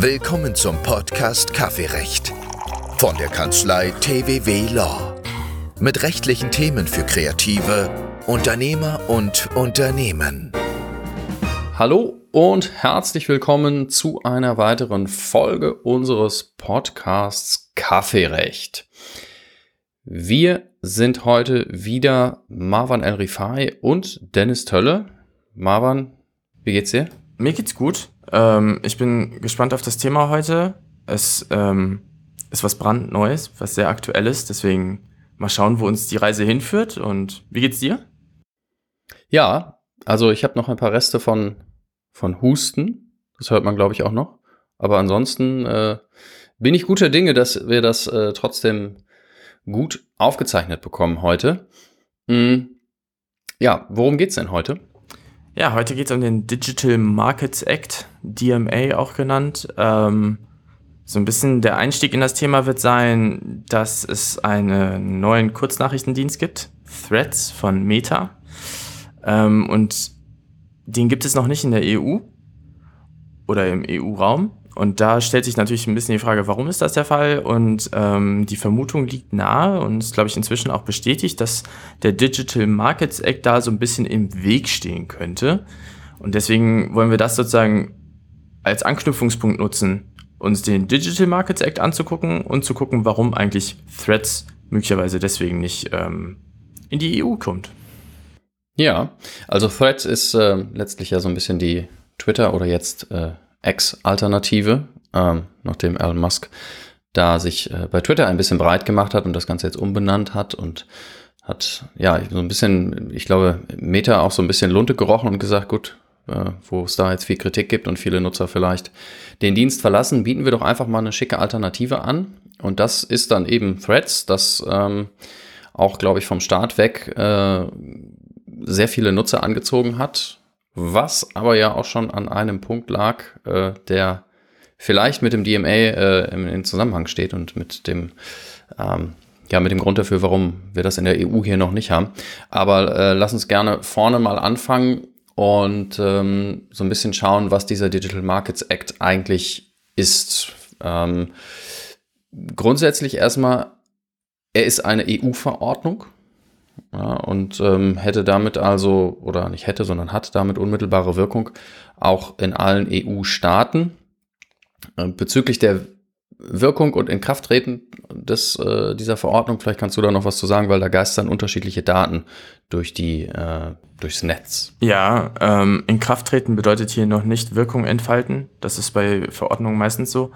Willkommen zum Podcast Kaffeerecht von der Kanzlei TWW Law. Mit rechtlichen Themen für Kreative, Unternehmer und Unternehmen. Hallo und herzlich willkommen zu einer weiteren Folge unseres Podcasts Kaffeerecht. Wir sind heute wieder Marwan El Rifai und Dennis Tölle. Marwan, wie geht's dir? Mir geht's gut. Ähm, ich bin gespannt auf das Thema heute. Es ähm, ist was brandneues, was sehr aktuelles. Deswegen mal schauen, wo uns die Reise hinführt. Und wie geht's dir? Ja, also ich habe noch ein paar Reste von, von Husten. Das hört man, glaube ich, auch noch. Aber ansonsten äh, bin ich guter Dinge, dass wir das äh, trotzdem gut aufgezeichnet bekommen heute. Hm. Ja, worum geht's denn heute? Ja, heute geht es um den Digital Markets Act, DMA auch genannt. Ähm, so ein bisschen der Einstieg in das Thema wird sein, dass es einen neuen Kurznachrichtendienst gibt, Threads von Meta. Ähm, und den gibt es noch nicht in der EU oder im EU-Raum. Und da stellt sich natürlich ein bisschen die Frage, warum ist das der Fall? Und ähm, die Vermutung liegt nahe und ist, glaube ich, inzwischen auch bestätigt, dass der Digital Markets Act da so ein bisschen im Weg stehen könnte. Und deswegen wollen wir das sozusagen als Anknüpfungspunkt nutzen, uns den Digital Markets Act anzugucken und zu gucken, warum eigentlich Threads möglicherweise deswegen nicht ähm, in die EU kommt. Ja, also Threads ist äh, letztlich ja so ein bisschen die Twitter oder jetzt äh, X-Alternative, ähm, nachdem Elon Musk da sich äh, bei Twitter ein bisschen breit gemacht hat und das Ganze jetzt umbenannt hat und hat ja so ein bisschen, ich glaube, Meta auch so ein bisschen Lunte gerochen und gesagt, gut, äh, wo es da jetzt viel Kritik gibt und viele Nutzer vielleicht den Dienst verlassen, bieten wir doch einfach mal eine schicke Alternative an. Und das ist dann eben Threads, das ähm, auch, glaube ich, vom Start weg äh, sehr viele Nutzer angezogen hat was aber ja auch schon an einem Punkt lag, äh, der vielleicht mit dem DMA äh, im, in Zusammenhang steht und mit dem ähm, ja, mit dem Grund dafür, warum wir das in der EU hier noch nicht haben. Aber äh, lass uns gerne vorne mal anfangen und ähm, so ein bisschen schauen, was dieser Digital Markets Act eigentlich ist. Ähm, grundsätzlich erstmal, er ist eine EU-Verordnung, ja, und ähm, hätte damit also, oder nicht hätte, sondern hat damit unmittelbare Wirkung auch in allen EU-Staaten. Äh, bezüglich der Wirkung und Inkrafttreten des, äh, dieser Verordnung, vielleicht kannst du da noch was zu sagen, weil da geistern unterschiedliche Daten durch die, äh, durchs Netz. Ja, ähm, Inkrafttreten bedeutet hier noch nicht Wirkung entfalten. Das ist bei Verordnungen meistens so.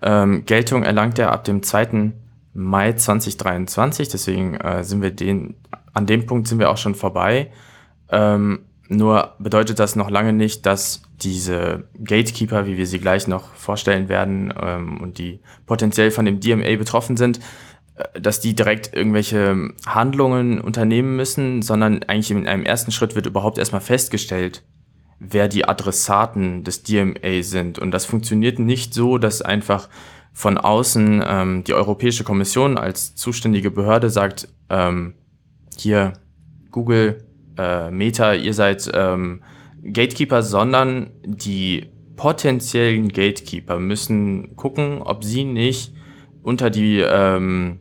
Ähm, Geltung erlangt er ab dem 2. Mai 2023, deswegen äh, sind wir den an dem Punkt sind wir auch schon vorbei. Ähm, nur bedeutet das noch lange nicht, dass diese Gatekeeper, wie wir sie gleich noch vorstellen werden, ähm, und die potenziell von dem DMA betroffen sind, äh, dass die direkt irgendwelche Handlungen unternehmen müssen, sondern eigentlich in einem ersten Schritt wird überhaupt erstmal festgestellt, wer die Adressaten des DMA sind. Und das funktioniert nicht so, dass einfach von außen ähm, die Europäische Kommission als zuständige Behörde sagt, ähm, hier Google, äh, Meta, ihr seid ähm, Gatekeeper, sondern die potenziellen Gatekeeper müssen gucken, ob sie nicht unter die ähm,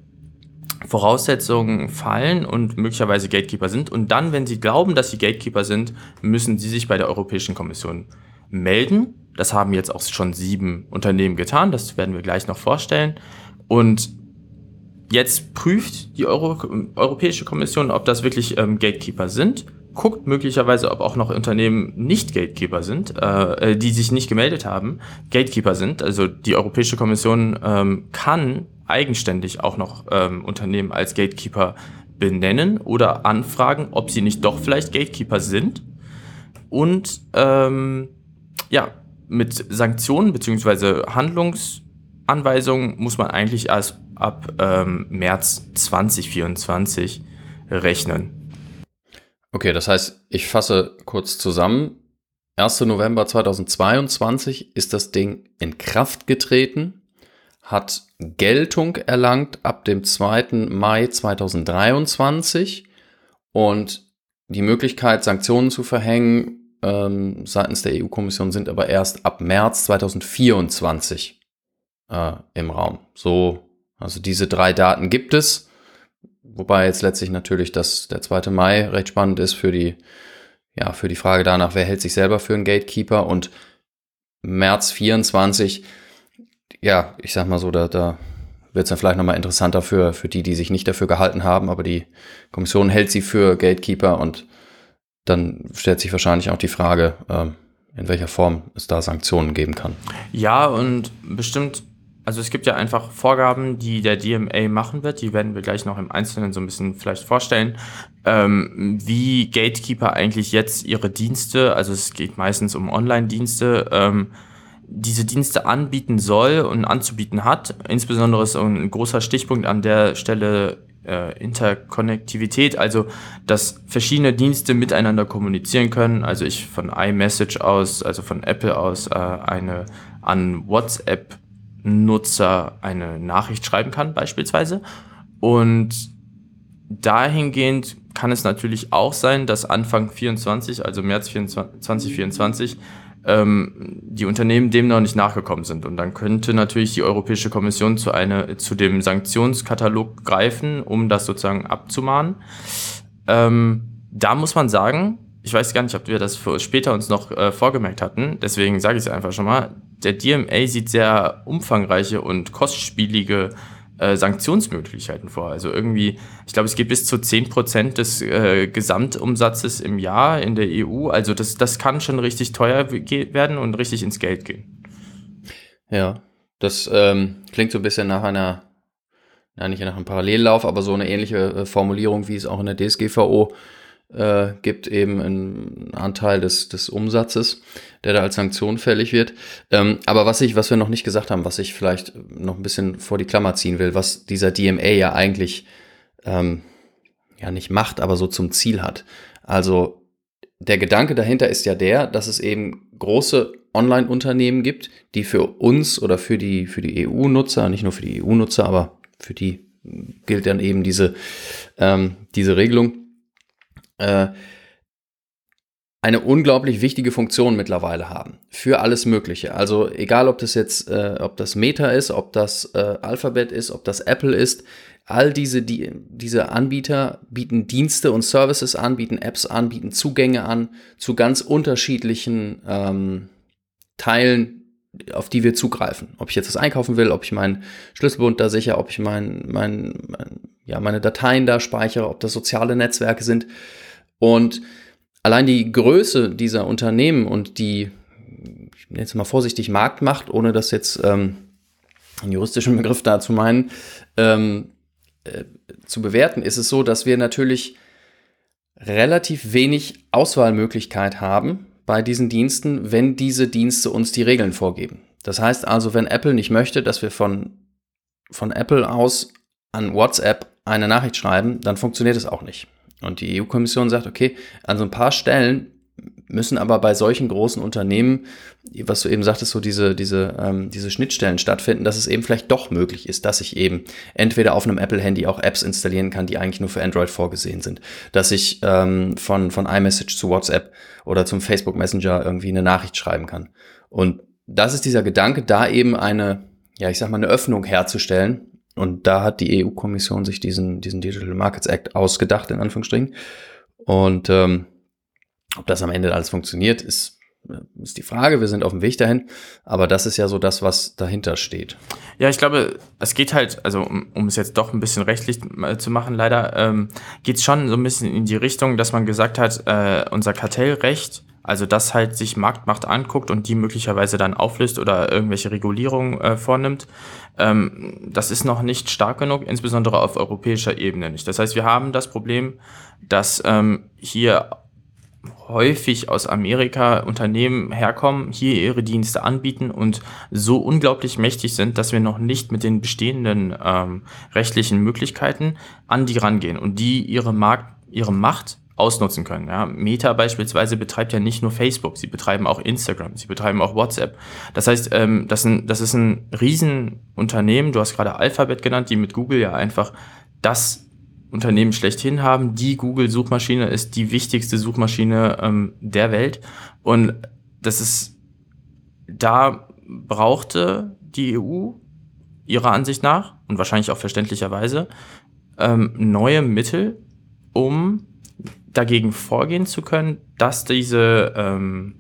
Voraussetzungen fallen und möglicherweise Gatekeeper sind. Und dann, wenn sie glauben, dass sie Gatekeeper sind, müssen sie sich bei der Europäischen Kommission melden. Das haben jetzt auch schon sieben Unternehmen getan. Das werden wir gleich noch vorstellen. Und Jetzt prüft die Euro Europäische Kommission, ob das wirklich ähm, Gatekeeper sind, guckt möglicherweise, ob auch noch Unternehmen nicht Gatekeeper sind, äh, äh, die sich nicht gemeldet haben, Gatekeeper sind. Also die Europäische Kommission ähm, kann eigenständig auch noch ähm, Unternehmen als Gatekeeper benennen oder anfragen, ob sie nicht doch vielleicht Gatekeeper sind. Und ähm, ja, mit Sanktionen beziehungsweise Handlungsanweisungen muss man eigentlich als ab ähm, März 2024 rechnen. Okay, das heißt, ich fasse kurz zusammen. 1. November 2022 ist das Ding in Kraft getreten, hat Geltung erlangt ab dem 2. Mai 2023 und die Möglichkeit, Sanktionen zu verhängen, äh, ähm, seitens der EU-Kommission sind aber erst ab März 2024 äh, im Raum. So, also diese drei Daten gibt es, wobei jetzt letztlich natürlich das, der 2. Mai recht spannend ist für die, ja, für die Frage danach, wer hält sich selber für einen Gatekeeper und März 24, ja, ich sag mal so, da, da wird es dann vielleicht nochmal interessanter für, für die, die sich nicht dafür gehalten haben, aber die Kommission hält sie für Gatekeeper und dann stellt sich wahrscheinlich auch die Frage, ähm, in welcher Form es da Sanktionen geben kann. Ja, und bestimmt, also es gibt ja einfach Vorgaben, die der DMA machen wird, die werden wir gleich noch im Einzelnen so ein bisschen vielleicht vorstellen, ähm, wie Gatekeeper eigentlich jetzt ihre Dienste, also es geht meistens um Online-Dienste, ähm, diese Dienste anbieten soll und anzubieten hat. Insbesondere ist ein großer Stichpunkt an der Stelle äh, Interkonnektivität, also dass verschiedene Dienste miteinander kommunizieren können. Also ich von iMessage aus, also von Apple aus, äh, eine an WhatsApp-Nutzer eine Nachricht schreiben kann, beispielsweise. Und dahingehend kann es natürlich auch sein, dass Anfang 24, also März 24, 2024, ähm, die Unternehmen dem noch nicht nachgekommen sind. Und dann könnte natürlich die Europäische Kommission zu, eine, zu dem Sanktionskatalog greifen, um das sozusagen abzumahnen. Ähm, da muss man sagen, ich weiß gar nicht, ob wir das für später uns noch äh, vorgemerkt hatten, deswegen sage ich es einfach schon mal, der DMA sieht sehr umfangreiche und kostspielige äh, Sanktionsmöglichkeiten vor. Also irgendwie, ich glaube, es geht bis zu 10% des äh, Gesamtumsatzes im Jahr in der EU. Also das, das kann schon richtig teuer werden und richtig ins Geld gehen. Ja, das ähm, klingt so ein bisschen nach einer, ja nicht nach einem Parallellauf, aber so eine ähnliche äh, Formulierung, wie es auch in der DSGVO gibt eben einen Anteil des, des Umsatzes, der da als Sanktion fällig wird. Ähm, aber was ich, was wir noch nicht gesagt haben, was ich vielleicht noch ein bisschen vor die Klammer ziehen will, was dieser DMA ja eigentlich ähm, ja nicht macht, aber so zum Ziel hat. Also der Gedanke dahinter ist ja der, dass es eben große Online-Unternehmen gibt, die für uns oder für die, für die EU-Nutzer, nicht nur für die EU-Nutzer, aber für die gilt dann eben diese, ähm, diese Regelung, äh, eine unglaublich wichtige Funktion mittlerweile haben für alles Mögliche. Also egal, ob das jetzt, äh, ob das Meta ist, ob das äh, Alphabet ist, ob das Apple ist, all diese die, diese Anbieter bieten Dienste und Services an, bieten Apps an, bieten Zugänge an zu ganz unterschiedlichen ähm, Teilen, auf die wir zugreifen. Ob ich jetzt das einkaufen will, ob ich meinen Schlüsselbund da sicher, ob ich mein, mein, mein ja meine Dateien da speichere, ob das soziale Netzwerke sind. Und allein die Größe dieser Unternehmen und die, ich nenne jetzt mal vorsichtig, Marktmacht, ohne das jetzt ähm, einen juristischen Begriff da zu meinen, ähm, äh, zu bewerten, ist es so, dass wir natürlich relativ wenig Auswahlmöglichkeit haben bei diesen Diensten, wenn diese Dienste uns die Regeln vorgeben. Das heißt also, wenn Apple nicht möchte, dass wir von, von Apple aus an WhatsApp eine Nachricht schreiben, dann funktioniert es auch nicht. Und die EU-Kommission sagt, okay, an so ein paar Stellen müssen aber bei solchen großen Unternehmen, was du eben sagtest, so diese, diese, ähm, diese Schnittstellen stattfinden, dass es eben vielleicht doch möglich ist, dass ich eben entweder auf einem Apple-Handy auch Apps installieren kann, die eigentlich nur für Android vorgesehen sind, dass ich ähm, von, von iMessage zu WhatsApp oder zum Facebook Messenger irgendwie eine Nachricht schreiben kann. Und das ist dieser Gedanke, da eben eine, ja, ich sag mal, eine Öffnung herzustellen, und da hat die EU-Kommission sich diesen, diesen Digital Markets Act ausgedacht, in Anführungsstrichen. Und ähm, ob das am Ende alles funktioniert, ist, ist die Frage. Wir sind auf dem Weg dahin. Aber das ist ja so das, was dahinter steht. Ja, ich glaube, es geht halt, also um, um es jetzt doch ein bisschen rechtlich zu machen, leider, ähm, geht es schon so ein bisschen in die Richtung, dass man gesagt hat, äh, unser Kartellrecht also das halt sich Marktmacht anguckt und die möglicherweise dann auflöst oder irgendwelche Regulierungen äh, vornimmt. Ähm, das ist noch nicht stark genug, insbesondere auf europäischer Ebene nicht. Das heißt, wir haben das Problem, dass ähm, hier häufig aus Amerika Unternehmen herkommen, hier ihre Dienste anbieten und so unglaublich mächtig sind, dass wir noch nicht mit den bestehenden ähm, rechtlichen Möglichkeiten an die rangehen und die ihre Markt, ihre Macht ausnutzen können. Ja. Meta beispielsweise betreibt ja nicht nur Facebook, sie betreiben auch Instagram, sie betreiben auch WhatsApp. Das heißt, ähm, das, ein, das ist ein Riesenunternehmen, du hast gerade Alphabet genannt, die mit Google ja einfach das Unternehmen schlechthin haben. Die Google-Suchmaschine ist die wichtigste Suchmaschine ähm, der Welt. Und das ist, da brauchte die EU ihrer Ansicht nach und wahrscheinlich auch verständlicherweise ähm, neue Mittel, um dagegen vorgehen zu können, dass diese ähm,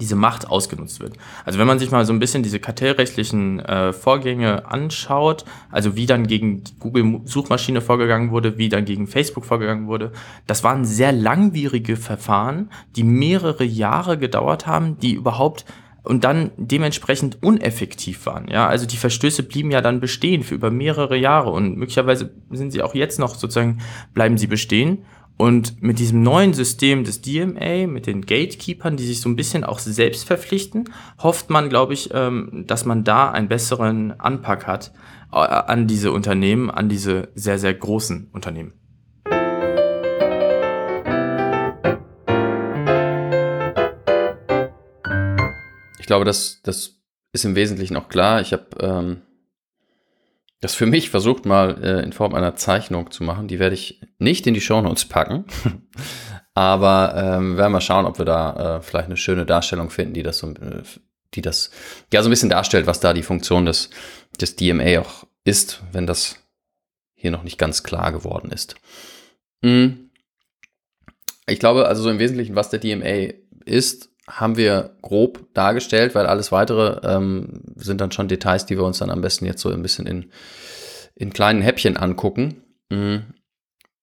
diese Macht ausgenutzt wird. Also wenn man sich mal so ein bisschen diese kartellrechtlichen äh, Vorgänge anschaut, also wie dann gegen Google-Suchmaschine vorgegangen wurde, wie dann gegen Facebook vorgegangen wurde, das waren sehr langwierige Verfahren, die mehrere Jahre gedauert haben, die überhaupt und dann dementsprechend uneffektiv waren. Ja, also die Verstöße blieben ja dann bestehen für über mehrere Jahre und möglicherweise sind sie auch jetzt noch sozusagen bleiben sie bestehen und mit diesem neuen System des DMA, mit den Gatekeepers, die sich so ein bisschen auch selbst verpflichten, hofft man, glaube ich, ähm, dass man da einen besseren Anpack hat äh, an diese Unternehmen, an diese sehr, sehr großen Unternehmen. Ich glaube, das, das ist im Wesentlichen auch klar. Ich habe ähm, das für mich versucht mal äh, in Form einer Zeichnung zu machen. Die werde ich nicht in die Shownotes packen. Aber ähm, werden wir schauen, ob wir da äh, vielleicht eine schöne Darstellung finden, die das so, äh, die das ja so ein bisschen darstellt, was da die Funktion des, des DMA auch ist, wenn das hier noch nicht ganz klar geworden ist. Hm. Ich glaube also so im Wesentlichen, was der DMA ist, haben wir grob dargestellt, weil alles weitere ähm, sind dann schon Details, die wir uns dann am besten jetzt so ein bisschen in, in kleinen Häppchen angucken. Mhm.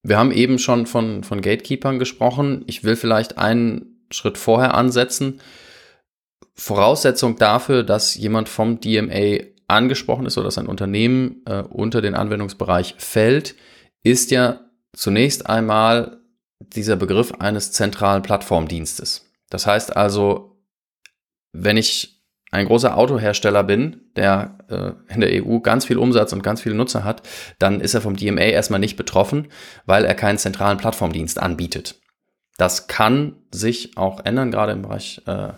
Wir haben eben schon von, von Gatekeepern gesprochen. Ich will vielleicht einen Schritt vorher ansetzen. Voraussetzung dafür, dass jemand vom DMA angesprochen ist oder dass ein Unternehmen äh, unter den Anwendungsbereich fällt, ist ja zunächst einmal dieser Begriff eines zentralen Plattformdienstes. Das heißt also, wenn ich ein großer Autohersteller bin, der äh, in der EU ganz viel Umsatz und ganz viele Nutzer hat, dann ist er vom DMA erstmal nicht betroffen, weil er keinen zentralen Plattformdienst anbietet. Das kann sich auch ändern, gerade im Bereich äh,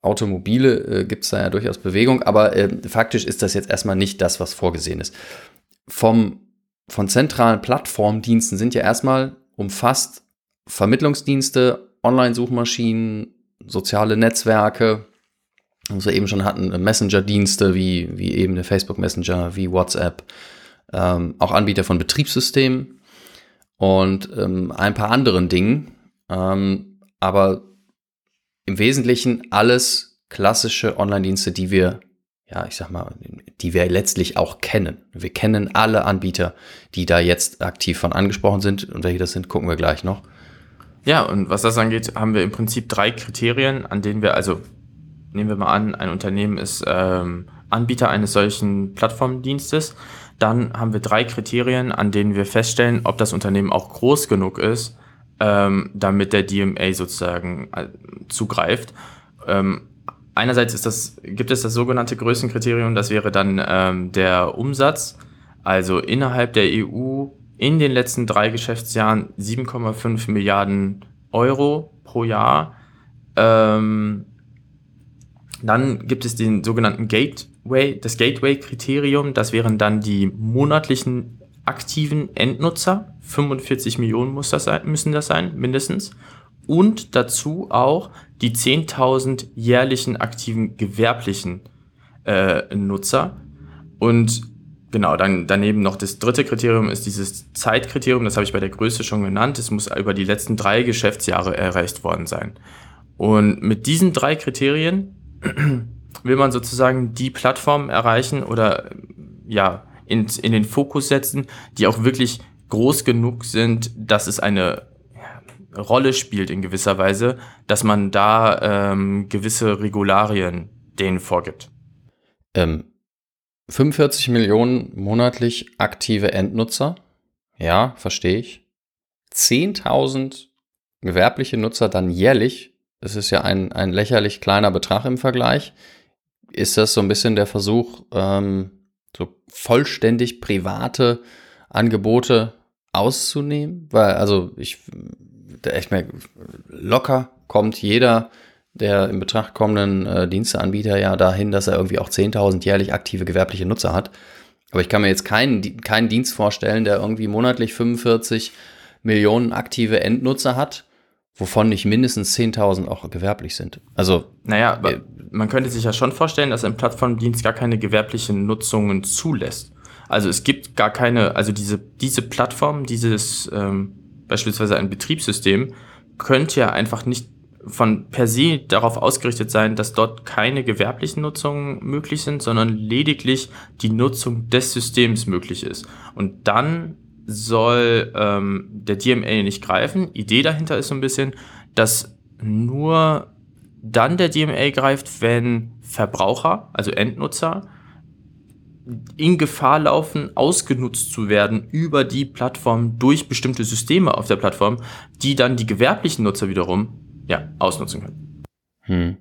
Automobile äh, gibt es da ja durchaus Bewegung, aber äh, faktisch ist das jetzt erstmal nicht das, was vorgesehen ist. Vom, von zentralen Plattformdiensten sind ja erstmal umfasst Vermittlungsdienste, Online-Suchmaschinen, soziale Netzwerke, was wir eben schon hatten, Messenger-Dienste wie, wie eben der Facebook Messenger, wie WhatsApp, ähm, auch Anbieter von Betriebssystemen und ähm, ein paar anderen Dingen. Ähm, aber im Wesentlichen alles klassische Online-Dienste, die wir, ja, ich sag mal, die wir letztlich auch kennen. Wir kennen alle Anbieter, die da jetzt aktiv von angesprochen sind. Und welche das sind, gucken wir gleich noch. Ja, und was das angeht, haben wir im Prinzip drei Kriterien, an denen wir, also nehmen wir mal an, ein Unternehmen ist ähm, Anbieter eines solchen Plattformdienstes. Dann haben wir drei Kriterien, an denen wir feststellen, ob das Unternehmen auch groß genug ist, ähm, damit der DMA sozusagen äh, zugreift. Ähm, einerseits ist das, gibt es das sogenannte Größenkriterium, das wäre dann ähm, der Umsatz. Also innerhalb der EU in den letzten drei Geschäftsjahren 7,5 Milliarden Euro pro Jahr. Ähm, dann gibt es den sogenannten Gateway, das Gateway-Kriterium. Das wären dann die monatlichen aktiven Endnutzer. 45 Millionen muss das sein, müssen das sein, mindestens. Und dazu auch die 10.000 jährlichen aktiven gewerblichen äh, Nutzer. Und Genau, dann daneben noch das dritte Kriterium ist dieses Zeitkriterium, das habe ich bei der Größe schon genannt. Es muss über die letzten drei Geschäftsjahre erreicht worden sein. Und mit diesen drei Kriterien will man sozusagen die Plattform erreichen oder ja, in, in den Fokus setzen, die auch wirklich groß genug sind, dass es eine Rolle spielt in gewisser Weise, dass man da ähm, gewisse Regularien denen vorgibt. Ähm, 45 Millionen monatlich aktive Endnutzer. Ja, verstehe ich. 10.000 gewerbliche Nutzer dann jährlich. Das ist ja ein, ein lächerlich kleiner Betrag im Vergleich. Ist das so ein bisschen der Versuch, ähm, so vollständig private Angebote auszunehmen? Weil, also ich, echt mehr locker kommt jeder der in Betracht kommenden äh, Diensteanbieter ja dahin, dass er irgendwie auch 10.000 jährlich aktive gewerbliche Nutzer hat. Aber ich kann mir jetzt keinen, keinen Dienst vorstellen, der irgendwie monatlich 45 Millionen aktive Endnutzer hat, wovon nicht mindestens 10.000 auch gewerblich sind. Also, naja, äh, man könnte sich ja schon vorstellen, dass ein Plattformdienst gar keine gewerblichen Nutzungen zulässt. Also es gibt gar keine, also diese, diese Plattform, dieses ähm, beispielsweise ein Betriebssystem, könnte ja einfach nicht von per se darauf ausgerichtet sein, dass dort keine gewerblichen Nutzungen möglich sind, sondern lediglich die Nutzung des Systems möglich ist. Und dann soll ähm, der DMA nicht greifen. Idee dahinter ist so ein bisschen, dass nur dann der DMA greift, wenn Verbraucher, also Endnutzer, in Gefahr laufen, ausgenutzt zu werden über die Plattform durch bestimmte Systeme auf der Plattform, die dann die gewerblichen Nutzer wiederum ja, ausnutzen können. Hm.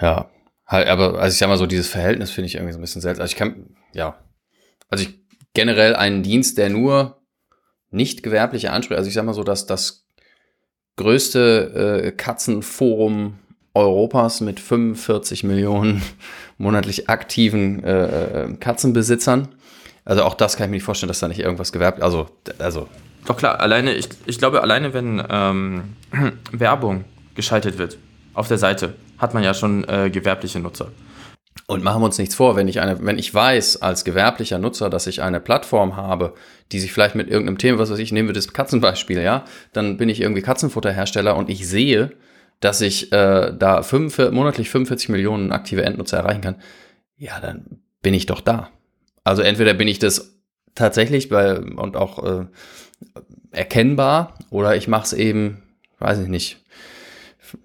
Ja, halt, aber also ich sag mal so, dieses Verhältnis finde ich irgendwie so ein bisschen seltsam. Also ich kann, ja, also ich generell einen Dienst, der nur nicht gewerbliche Ansprüche, also ich sag mal so, dass das größte äh, Katzenforum Europas mit 45 Millionen monatlich aktiven äh, äh, Katzenbesitzern. Also auch das kann ich mir nicht vorstellen, dass da nicht irgendwas gewerbt, also, also. Doch klar, alleine, ich, ich glaube, alleine wenn ähm, Werbung geschaltet wird auf der Seite, hat man ja schon äh, gewerbliche Nutzer. Und machen wir uns nichts vor, wenn ich eine, wenn ich weiß als gewerblicher Nutzer, dass ich eine Plattform habe, die sich vielleicht mit irgendeinem Thema, was weiß ich, nehmen wir das Katzenbeispiel, ja, dann bin ich irgendwie Katzenfutterhersteller und ich sehe, dass ich äh, da 45, monatlich 45 Millionen aktive Endnutzer erreichen kann, ja, dann bin ich doch da. Also entweder bin ich das tatsächlich bei, und auch äh, erkennbar oder ich mache es eben, weiß ich nicht,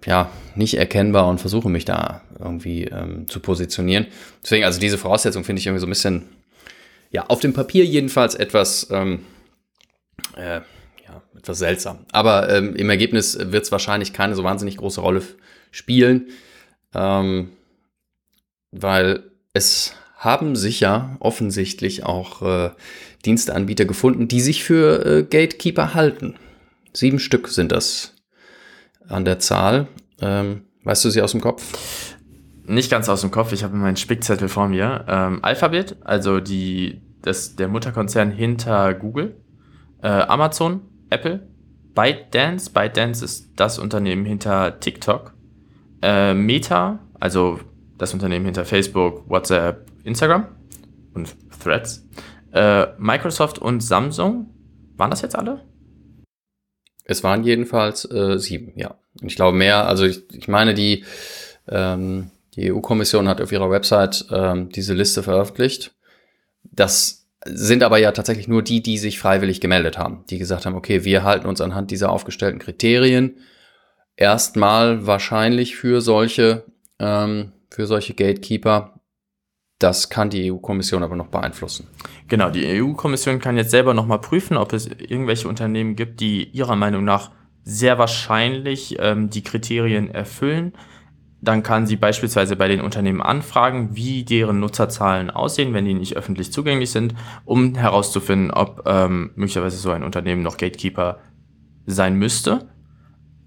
ja, nicht erkennbar und versuche mich da irgendwie ähm, zu positionieren. Deswegen, also diese Voraussetzung finde ich irgendwie so ein bisschen, ja, auf dem Papier jedenfalls etwas, ähm, äh, ja, etwas seltsam. Aber ähm, im Ergebnis wird es wahrscheinlich keine so wahnsinnig große Rolle spielen, ähm, weil es haben sicher offensichtlich auch äh, Diensteanbieter gefunden, die sich für äh, Gatekeeper halten. Sieben Stück sind das an der Zahl. Ähm, weißt du sie aus dem Kopf? Nicht ganz aus dem Kopf, ich habe meinen Spickzettel vor mir. Ähm, Alphabet, also die, das, der Mutterkonzern hinter Google, äh, Amazon, Apple, ByteDance, ByteDance ist das Unternehmen hinter TikTok, äh, Meta, also das Unternehmen hinter Facebook, WhatsApp, Instagram und Threads, äh, Microsoft und Samsung. Waren das jetzt alle? Es waren jedenfalls äh, sieben, ja. Und ich glaube mehr, also ich, ich meine, die, ähm, die EU-Kommission hat auf ihrer Website ähm, diese Liste veröffentlicht. Das sind aber ja tatsächlich nur die, die sich freiwillig gemeldet haben, die gesagt haben, okay, wir halten uns anhand dieser aufgestellten Kriterien erstmal wahrscheinlich für solche, ähm, für solche Gatekeeper das kann die EU-Kommission aber noch beeinflussen. Genau, die EU-Kommission kann jetzt selber nochmal prüfen, ob es irgendwelche Unternehmen gibt, die ihrer Meinung nach sehr wahrscheinlich ähm, die Kriterien erfüllen. Dann kann sie beispielsweise bei den Unternehmen anfragen, wie deren Nutzerzahlen aussehen, wenn die nicht öffentlich zugänglich sind, um herauszufinden, ob ähm, möglicherweise so ein Unternehmen noch Gatekeeper sein müsste.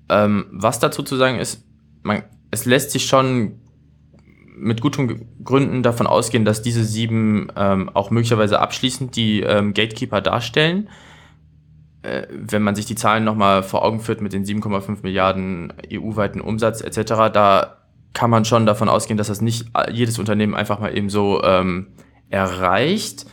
Ähm, was dazu zu sagen ist, man, es lässt sich schon mit guten Gründen davon ausgehen, dass diese sieben ähm, auch möglicherweise abschließend die ähm, Gatekeeper darstellen. Äh, wenn man sich die Zahlen nochmal vor Augen führt mit den 7,5 Milliarden EU-weiten Umsatz etc., da kann man schon davon ausgehen, dass das nicht jedes Unternehmen einfach mal eben so ähm, erreicht.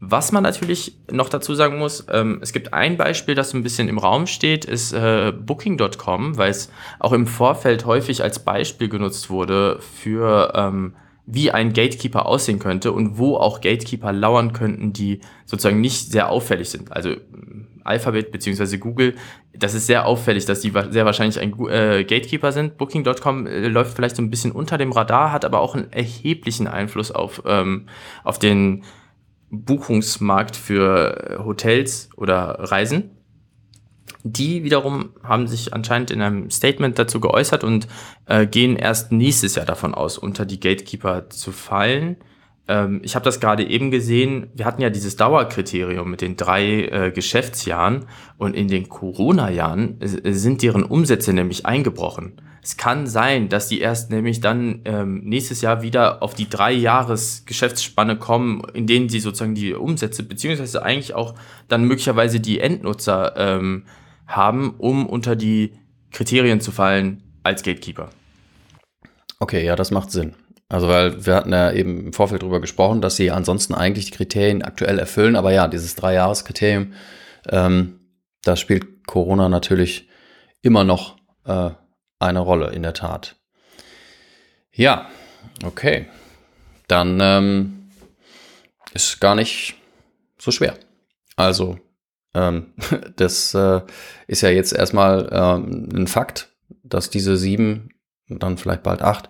Was man natürlich noch dazu sagen muss, ähm, es gibt ein Beispiel, das so ein bisschen im Raum steht, ist äh, Booking.com, weil es auch im Vorfeld häufig als Beispiel genutzt wurde für ähm, wie ein Gatekeeper aussehen könnte und wo auch Gatekeeper lauern könnten, die sozusagen nicht sehr auffällig sind. Also Alphabet beziehungsweise Google, das ist sehr auffällig, dass die sehr wahrscheinlich ein äh, Gatekeeper sind. Booking.com äh, läuft vielleicht so ein bisschen unter dem Radar, hat aber auch einen erheblichen Einfluss auf, ähm, auf den Buchungsmarkt für Hotels oder Reisen. Die wiederum haben sich anscheinend in einem Statement dazu geäußert und äh, gehen erst nächstes Jahr davon aus, unter die Gatekeeper zu fallen. Ähm, ich habe das gerade eben gesehen, wir hatten ja dieses Dauerkriterium mit den drei äh, Geschäftsjahren und in den Corona-Jahren äh, sind deren Umsätze nämlich eingebrochen. Es kann sein, dass die erst nämlich dann ähm, nächstes Jahr wieder auf die drei Jahres Geschäftsspanne kommen, in denen sie sozusagen die Umsätze beziehungsweise eigentlich auch dann möglicherweise die Endnutzer ähm, haben, um unter die Kriterien zu fallen als Gatekeeper. Okay, ja, das macht Sinn. Also, weil wir hatten ja eben im Vorfeld drüber gesprochen, dass sie ansonsten eigentlich die Kriterien aktuell erfüllen, aber ja, dieses Drei-Jahres-Kriterium, ähm, da spielt Corona natürlich immer noch äh, eine Rolle, in der Tat. Ja, okay. Dann ähm, ist gar nicht so schwer. Also, ähm, das äh, ist ja jetzt erstmal ähm, ein Fakt, dass diese sieben, dann vielleicht bald acht,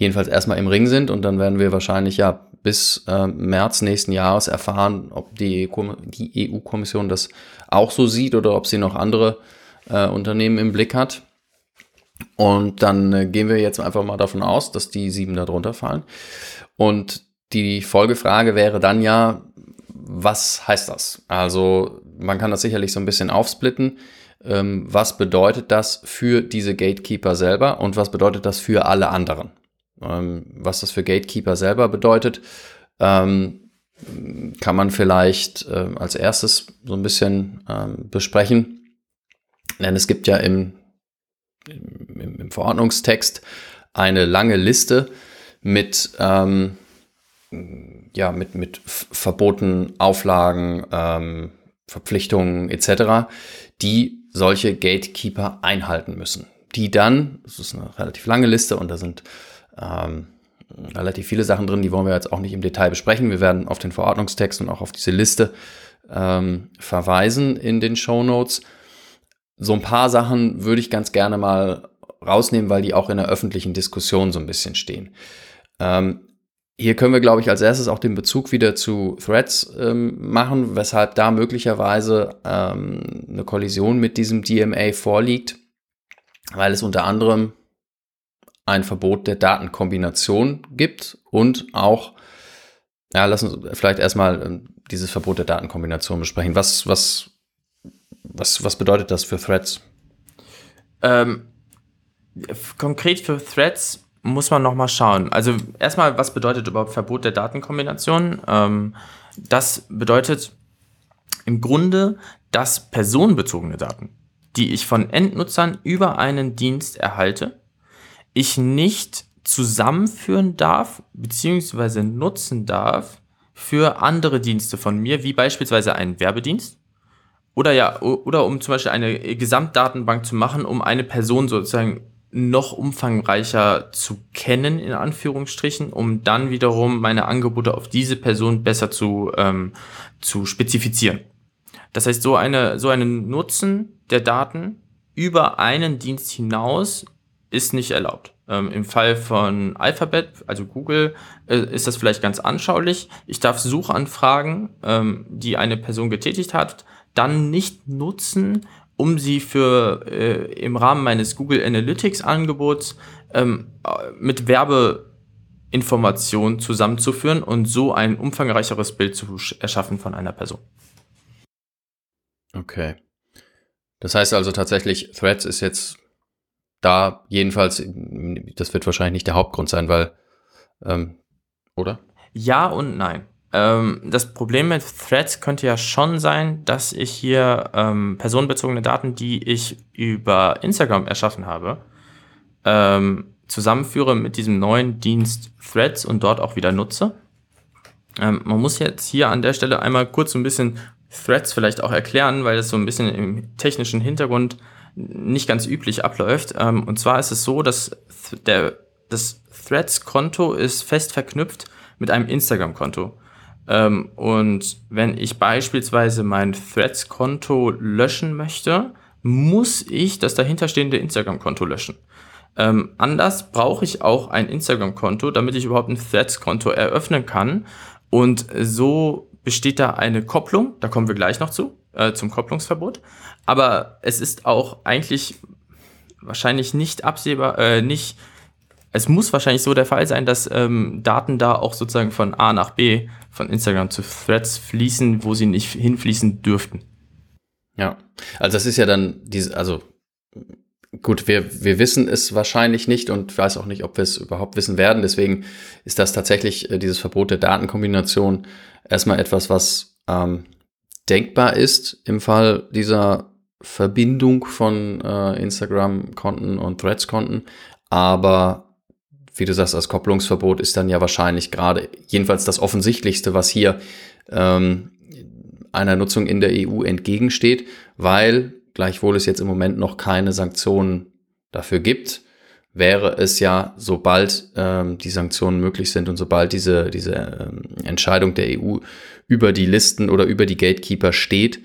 jedenfalls erstmal im Ring sind und dann werden wir wahrscheinlich ja bis äh, März nächsten Jahres erfahren, ob die, EU-Kommission das auch so sieht oder ob sie noch andere äh, Unternehmen im Blick hat. Und dann äh, gehen wir jetzt einfach mal davon aus, dass die sieben da drunter fallen. Und die Folgefrage wäre dann ja, was heißt das? Also man kann das sicherlich so ein bisschen aufsplitten. Ähm, was bedeutet das für diese Gatekeeper selber und was bedeutet das für alle anderen? Ähm, was das für Gatekeeper selber bedeutet, ähm, kann man vielleicht äh, als erstes so ein bisschen ähm, besprechen. Denn es gibt ja im im, im Verordnungstext eine lange Liste mit, ähm, ja, mit, mit Verboten, Auflagen, ähm, Verpflichtungen etc., die solche Gatekeeper einhalten müssen. Die dann, das ist eine relativ lange Liste und da sind ähm, relativ viele Sachen drin, die wollen wir jetzt auch nicht im Detail besprechen. Wir werden auf den Verordnungstext und auch auf diese Liste ähm, verweisen in den Show Notes. So ein paar Sachen würde ich ganz gerne mal rausnehmen, weil die auch in der öffentlichen Diskussion so ein bisschen stehen. Ähm, hier können wir, glaube ich, als erstes auch den Bezug wieder zu Threads ähm, machen, weshalb da möglicherweise ähm, eine Kollision mit diesem DMA vorliegt, weil es unter anderem ein Verbot der Datenkombination gibt und auch, ja, lassen uns vielleicht erstmal ähm, dieses Verbot der Datenkombination besprechen. Was, was was, was bedeutet das für Threads? Ähm, konkret für Threads muss man nochmal schauen. Also erstmal, was bedeutet überhaupt Verbot der Datenkombination? Ähm, das bedeutet im Grunde, dass personenbezogene Daten, die ich von Endnutzern über einen Dienst erhalte, ich nicht zusammenführen darf bzw. nutzen darf für andere Dienste von mir, wie beispielsweise einen Werbedienst oder ja, oder um zum Beispiel eine Gesamtdatenbank zu machen, um eine Person sozusagen noch umfangreicher zu kennen, in Anführungsstrichen, um dann wiederum meine Angebote auf diese Person besser zu, ähm, zu spezifizieren. Das heißt, so eine, so einen Nutzen der Daten über einen Dienst hinaus ist nicht erlaubt. Ähm, Im Fall von Alphabet, also Google, äh, ist das vielleicht ganz anschaulich. Ich darf Suchanfragen, ähm, die eine Person getätigt hat, dann nicht nutzen, um sie für äh, im Rahmen meines Google Analytics Angebots ähm, mit Werbeinformationen zusammenzuführen und so ein umfangreicheres Bild zu erschaffen von einer Person. Okay. Das heißt also tatsächlich, Threads ist jetzt da jedenfalls, das wird wahrscheinlich nicht der Hauptgrund sein, weil, ähm, oder? Ja und nein. Ähm, das Problem mit Threads könnte ja schon sein, dass ich hier ähm, personenbezogene Daten, die ich über Instagram erschaffen habe, ähm, zusammenführe mit diesem neuen Dienst Threads und dort auch wieder nutze. Ähm, man muss jetzt hier an der Stelle einmal kurz so ein bisschen Threads vielleicht auch erklären, weil das so ein bisschen im technischen Hintergrund nicht ganz üblich abläuft. Ähm, und zwar ist es so, dass der, das Threads-Konto ist fest verknüpft mit einem Instagram-Konto. Ähm, und wenn ich beispielsweise mein Threads-Konto löschen möchte, muss ich das dahinterstehende Instagram-Konto löschen. Ähm, anders brauche ich auch ein Instagram-Konto, damit ich überhaupt ein Threads-Konto eröffnen kann. Und so besteht da eine Kopplung, da kommen wir gleich noch zu, äh, zum Kopplungsverbot. Aber es ist auch eigentlich wahrscheinlich nicht absehbar, äh, nicht es muss wahrscheinlich so der Fall sein, dass ähm, Daten da auch sozusagen von A nach B, von Instagram zu Threads fließen, wo sie nicht hinfließen dürften. Ja, also das ist ja dann diese, also gut, wir, wir wissen es wahrscheinlich nicht und weiß auch nicht, ob wir es überhaupt wissen werden. Deswegen ist das tatsächlich äh, dieses Verbot der Datenkombination erstmal etwas, was ähm, denkbar ist im Fall dieser Verbindung von äh, Instagram-Konten und Threads-Konten. Aber wie du sagst, das Kopplungsverbot ist dann ja wahrscheinlich gerade, jedenfalls das Offensichtlichste, was hier ähm, einer Nutzung in der EU entgegensteht, weil gleichwohl es jetzt im Moment noch keine Sanktionen dafür gibt, wäre es ja, sobald ähm, die Sanktionen möglich sind und sobald diese, diese ähm, Entscheidung der EU über die Listen oder über die Gatekeeper steht,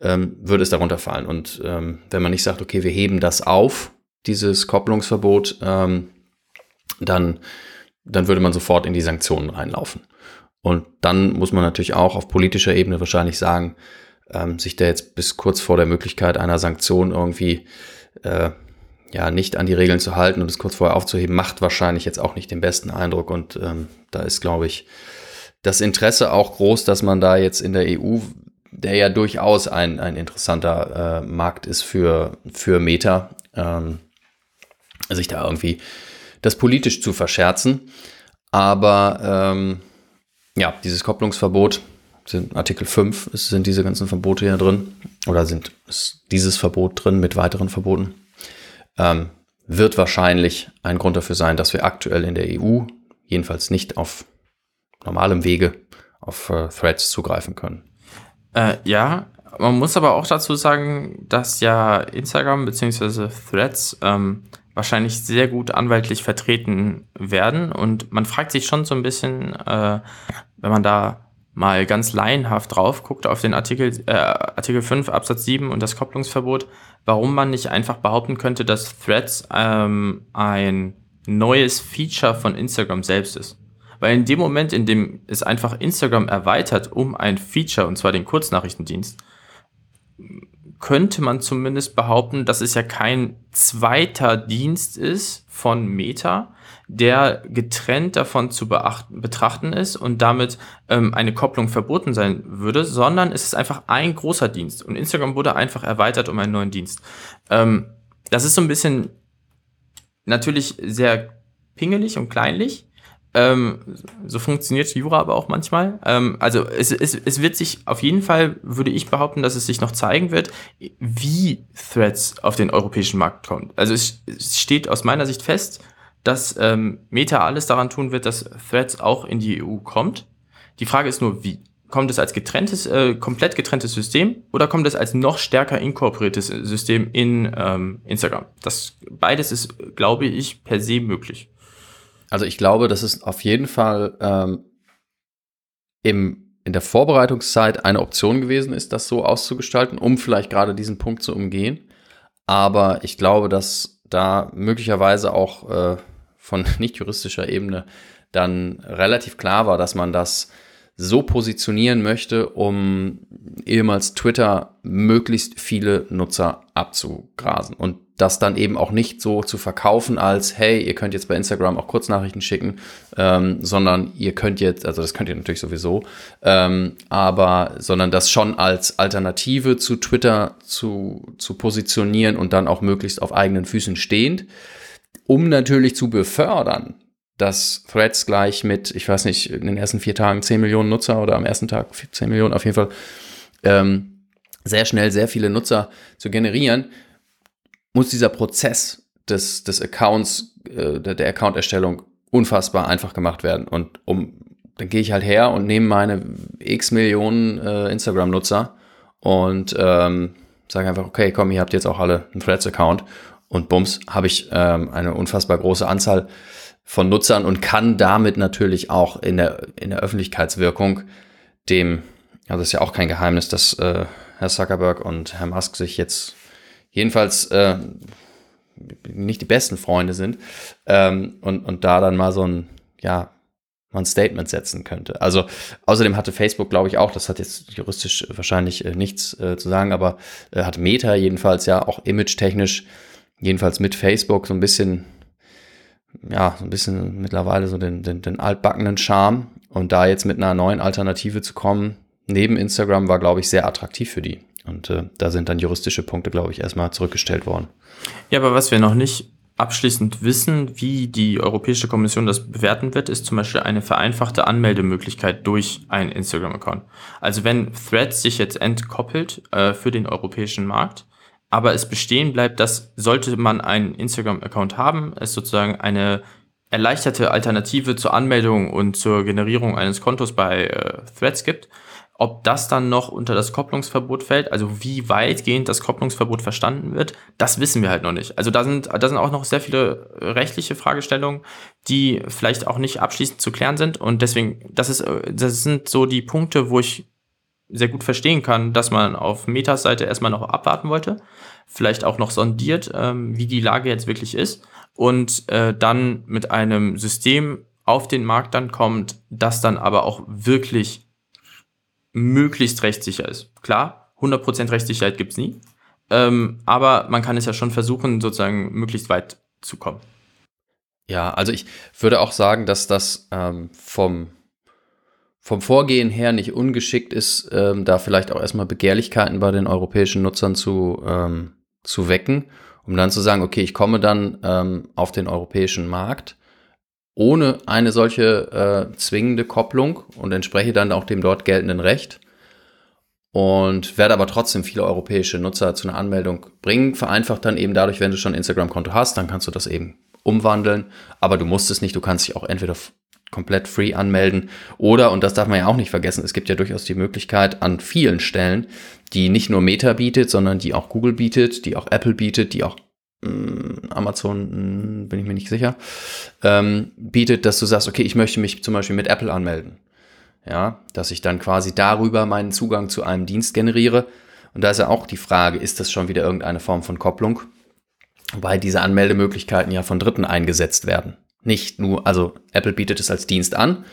ähm, würde es darunter fallen. Und ähm, wenn man nicht sagt, okay, wir heben das auf, dieses Kopplungsverbot, ähm, dann, dann würde man sofort in die Sanktionen reinlaufen. Und dann muss man natürlich auch auf politischer Ebene wahrscheinlich sagen, ähm, sich da jetzt bis kurz vor der Möglichkeit einer Sanktion irgendwie äh, ja nicht an die Regeln zu halten und es kurz vorher aufzuheben, macht wahrscheinlich jetzt auch nicht den besten Eindruck. Und ähm, da ist, glaube ich, das Interesse auch groß, dass man da jetzt in der EU, der ja durchaus ein, ein interessanter äh, Markt ist für, für Meta, ähm, sich da irgendwie das politisch zu verscherzen. Aber ähm, ja, dieses Kopplungsverbot, sind Artikel 5, es sind diese ganzen Verbote ja drin, oder sind ist dieses Verbot drin mit weiteren Verboten, ähm, wird wahrscheinlich ein Grund dafür sein, dass wir aktuell in der EU, jedenfalls nicht auf normalem Wege, auf äh, Threads zugreifen können. Äh, ja, man muss aber auch dazu sagen, dass ja Instagram bzw. Threads ähm, wahrscheinlich sehr gut anwaltlich vertreten werden. Und man fragt sich schon so ein bisschen, äh, wenn man da mal ganz laienhaft drauf guckt auf den Artikel, äh, Artikel 5 Absatz 7 und das Kopplungsverbot, warum man nicht einfach behaupten könnte, dass Threads ähm, ein neues Feature von Instagram selbst ist. Weil in dem Moment, in dem es einfach Instagram erweitert um ein Feature, und zwar den Kurznachrichtendienst, könnte man zumindest behaupten, dass es ja kein zweiter Dienst ist von Meta, der getrennt davon zu beachten, betrachten ist und damit ähm, eine Kopplung verboten sein würde, sondern es ist einfach ein großer Dienst und Instagram wurde einfach erweitert um einen neuen Dienst. Ähm, das ist so ein bisschen natürlich sehr pingelig und kleinlich, ähm, so funktioniert Jura aber auch manchmal. Ähm, also es, es, es wird sich auf jeden Fall, würde ich behaupten, dass es sich noch zeigen wird, wie Threads auf den europäischen Markt kommt. Also es, es steht aus meiner Sicht fest, dass ähm, Meta alles daran tun wird, dass Threads auch in die EU kommt. Die Frage ist nur, wie. Kommt es als getrenntes, äh, komplett getrenntes System oder kommt es als noch stärker inkorporiertes System in ähm, Instagram? Das beides ist, glaube ich, per se möglich. Also ich glaube, dass es auf jeden Fall ähm, im, in der Vorbereitungszeit eine Option gewesen ist, das so auszugestalten, um vielleicht gerade diesen Punkt zu umgehen. Aber ich glaube, dass da möglicherweise auch äh, von nicht juristischer Ebene dann relativ klar war, dass man das so positionieren möchte, um ehemals Twitter möglichst viele Nutzer abzugrasen und das dann eben auch nicht so zu verkaufen als, hey, ihr könnt jetzt bei Instagram auch Kurznachrichten schicken, ähm, sondern ihr könnt jetzt, also das könnt ihr natürlich sowieso, ähm, aber, sondern das schon als Alternative zu Twitter zu, zu positionieren und dann auch möglichst auf eigenen Füßen stehend, um natürlich zu befördern, dass Threads gleich mit, ich weiß nicht, in den ersten vier Tagen 10 Millionen Nutzer oder am ersten Tag 10 Millionen auf jeden Fall, ähm, sehr schnell sehr viele Nutzer zu generieren, muss dieser Prozess des, des Accounts, äh, der, Account-Erstellung unfassbar einfach gemacht werden. Und um, dann gehe ich halt her und nehme meine x Millionen äh, Instagram-Nutzer und ähm, sage einfach, okay, komm, ihr habt jetzt auch alle einen Threads-Account und bums, habe ich ähm, eine unfassbar große Anzahl von Nutzern und kann damit natürlich auch in der, in der Öffentlichkeitswirkung dem, also ist ja auch kein Geheimnis, dass äh, Herr Zuckerberg und Herr Musk sich jetzt jedenfalls äh, nicht die besten Freunde sind ähm, und, und da dann mal so ein, ja, mal ein Statement setzen könnte. Also außerdem hatte Facebook, glaube ich, auch, das hat jetzt juristisch wahrscheinlich äh, nichts äh, zu sagen, aber äh, hat Meta jedenfalls ja auch image-technisch, jedenfalls mit Facebook so ein bisschen ja, so ein bisschen mittlerweile so den, den, den altbackenen Charme. Und da jetzt mit einer neuen Alternative zu kommen, neben Instagram, war, glaube ich, sehr attraktiv für die. Und äh, da sind dann juristische Punkte, glaube ich, erstmal zurückgestellt worden. Ja, aber was wir noch nicht abschließend wissen, wie die Europäische Kommission das bewerten wird, ist zum Beispiel eine vereinfachte Anmeldemöglichkeit durch einen Instagram-Account. Also wenn Threads sich jetzt entkoppelt äh, für den europäischen Markt, aber es bestehen bleibt, dass sollte man einen Instagram-Account haben, es sozusagen eine erleichterte Alternative zur Anmeldung und zur Generierung eines Kontos bei äh, Threads gibt, ob das dann noch unter das Kopplungsverbot fällt, also wie weitgehend das Kopplungsverbot verstanden wird, das wissen wir halt noch nicht. Also da sind, da sind auch noch sehr viele rechtliche Fragestellungen, die vielleicht auch nicht abschließend zu klären sind. Und deswegen, das ist, das sind so die Punkte, wo ich sehr gut verstehen kann, dass man auf Metas Seite erstmal noch abwarten wollte, vielleicht auch noch sondiert, ähm, wie die Lage jetzt wirklich ist und äh, dann mit einem System auf den Markt dann kommt, das dann aber auch wirklich möglichst rechtssicher ist. Klar, 100% Rechtssicherheit gibt's nie, ähm, aber man kann es ja schon versuchen, sozusagen möglichst weit zu kommen. Ja, also ich würde auch sagen, dass das ähm, vom, vom Vorgehen her nicht ungeschickt ist, ähm, da vielleicht auch erstmal Begehrlichkeiten bei den europäischen Nutzern zu, ähm, zu wecken, um dann zu sagen, okay, ich komme dann ähm, auf den europäischen Markt ohne eine solche äh, zwingende Kopplung und entspreche dann auch dem dort geltenden Recht und werde aber trotzdem viele europäische Nutzer zu einer Anmeldung bringen. Vereinfacht dann eben dadurch, wenn du schon ein Instagram-Konto hast, dann kannst du das eben umwandeln, aber du musst es nicht, du kannst dich auch entweder komplett free anmelden oder, und das darf man ja auch nicht vergessen, es gibt ja durchaus die Möglichkeit an vielen Stellen, die nicht nur Meta bietet, sondern die auch Google bietet, die auch Apple bietet, die auch Amazon, mm, bin ich mir nicht sicher, ähm, bietet, dass du sagst, okay, ich möchte mich zum Beispiel mit Apple anmelden. Ja, dass ich dann quasi darüber meinen Zugang zu einem Dienst generiere. Und da ist ja auch die Frage, ist das schon wieder irgendeine Form von Kopplung? Wobei diese Anmeldemöglichkeiten ja von Dritten eingesetzt werden. Nicht nur, also Apple bietet es als Dienst an,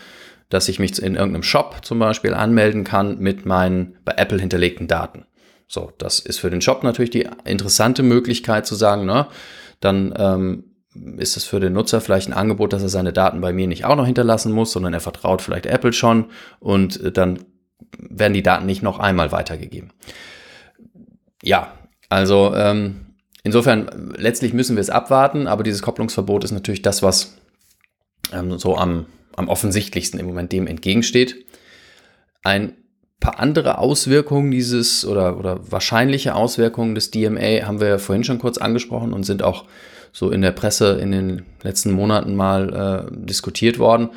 dass ich mich in irgendeinem Shop zum Beispiel anmelden kann mit meinen bei Apple hinterlegten Daten. So, das ist für den Shop natürlich die interessante Möglichkeit zu sagen, ne, dann ähm, ist es für den Nutzer vielleicht ein Angebot, dass er seine Daten bei mir nicht auch noch hinterlassen muss, sondern er vertraut vielleicht Apple schon und äh, dann werden die Daten nicht noch einmal weitergegeben. Ja, also ähm, insofern letztlich müssen wir es abwarten, aber dieses Kopplungsverbot ist natürlich das, was ähm, so am, am offensichtlichsten im Moment dem entgegensteht. Ein paar andere Auswirkungen dieses oder, oder wahrscheinliche Auswirkungen des DMA haben wir ja vorhin schon kurz angesprochen und sind auch so in der Presse in den letzten Monaten mal äh, diskutiert worden.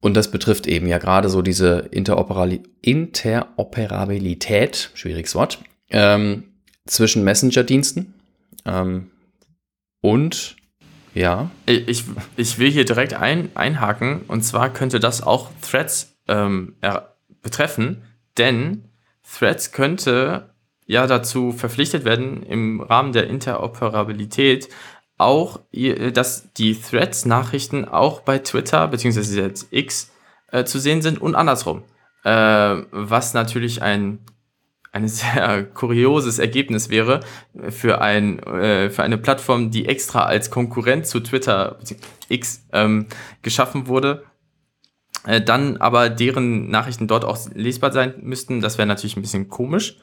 Und das betrifft eben ja gerade so diese Interoperabilität, schwieriges Wort, ähm, zwischen Messenger-Diensten ähm, und ja. Ich, ich will hier direkt ein, einhaken und zwar könnte das auch Threads ähm, betreffen, denn Threads könnte ja dazu verpflichtet werden, im Rahmen der Interoperabilität auch, dass die Threads-Nachrichten auch bei Twitter bzw. jetzt X äh, zu sehen sind und andersrum. Äh, was natürlich ein, ein sehr kurioses Ergebnis wäre für, ein, äh, für eine Plattform, die extra als Konkurrent zu Twitter X ähm, geschaffen wurde äh, dann aber deren Nachrichten dort auch lesbar sein müssten, das wäre natürlich ein bisschen komisch.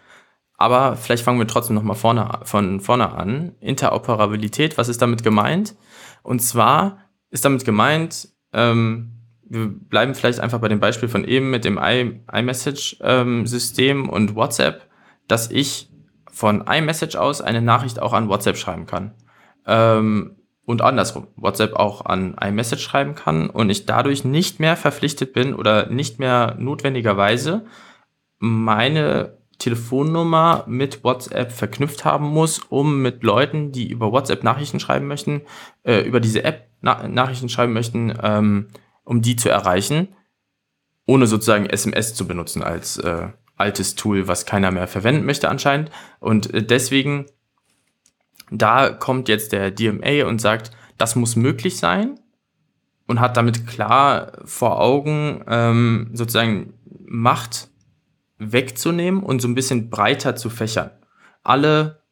Aber vielleicht fangen wir trotzdem nochmal vorne, von vorne an. Interoperabilität, was ist damit gemeint? Und zwar ist damit gemeint, ähm, wir bleiben vielleicht einfach bei dem Beispiel von eben mit dem iMessage-System ähm, und WhatsApp, dass ich von iMessage aus eine Nachricht auch an WhatsApp schreiben kann. Ähm, und andersrum WhatsApp auch an iMessage schreiben kann und ich dadurch nicht mehr verpflichtet bin oder nicht mehr notwendigerweise meine Telefonnummer mit WhatsApp verknüpft haben muss, um mit Leuten, die über WhatsApp Nachrichten schreiben möchten, äh, über diese App Na Nachrichten schreiben möchten, ähm, um die zu erreichen, ohne sozusagen SMS zu benutzen als äh, altes Tool, was keiner mehr verwenden möchte anscheinend. Und äh, deswegen da kommt jetzt der DMA und sagt, das muss möglich sein und hat damit klar vor Augen, ähm, sozusagen Macht wegzunehmen und so ein bisschen breiter zu fächern. Alle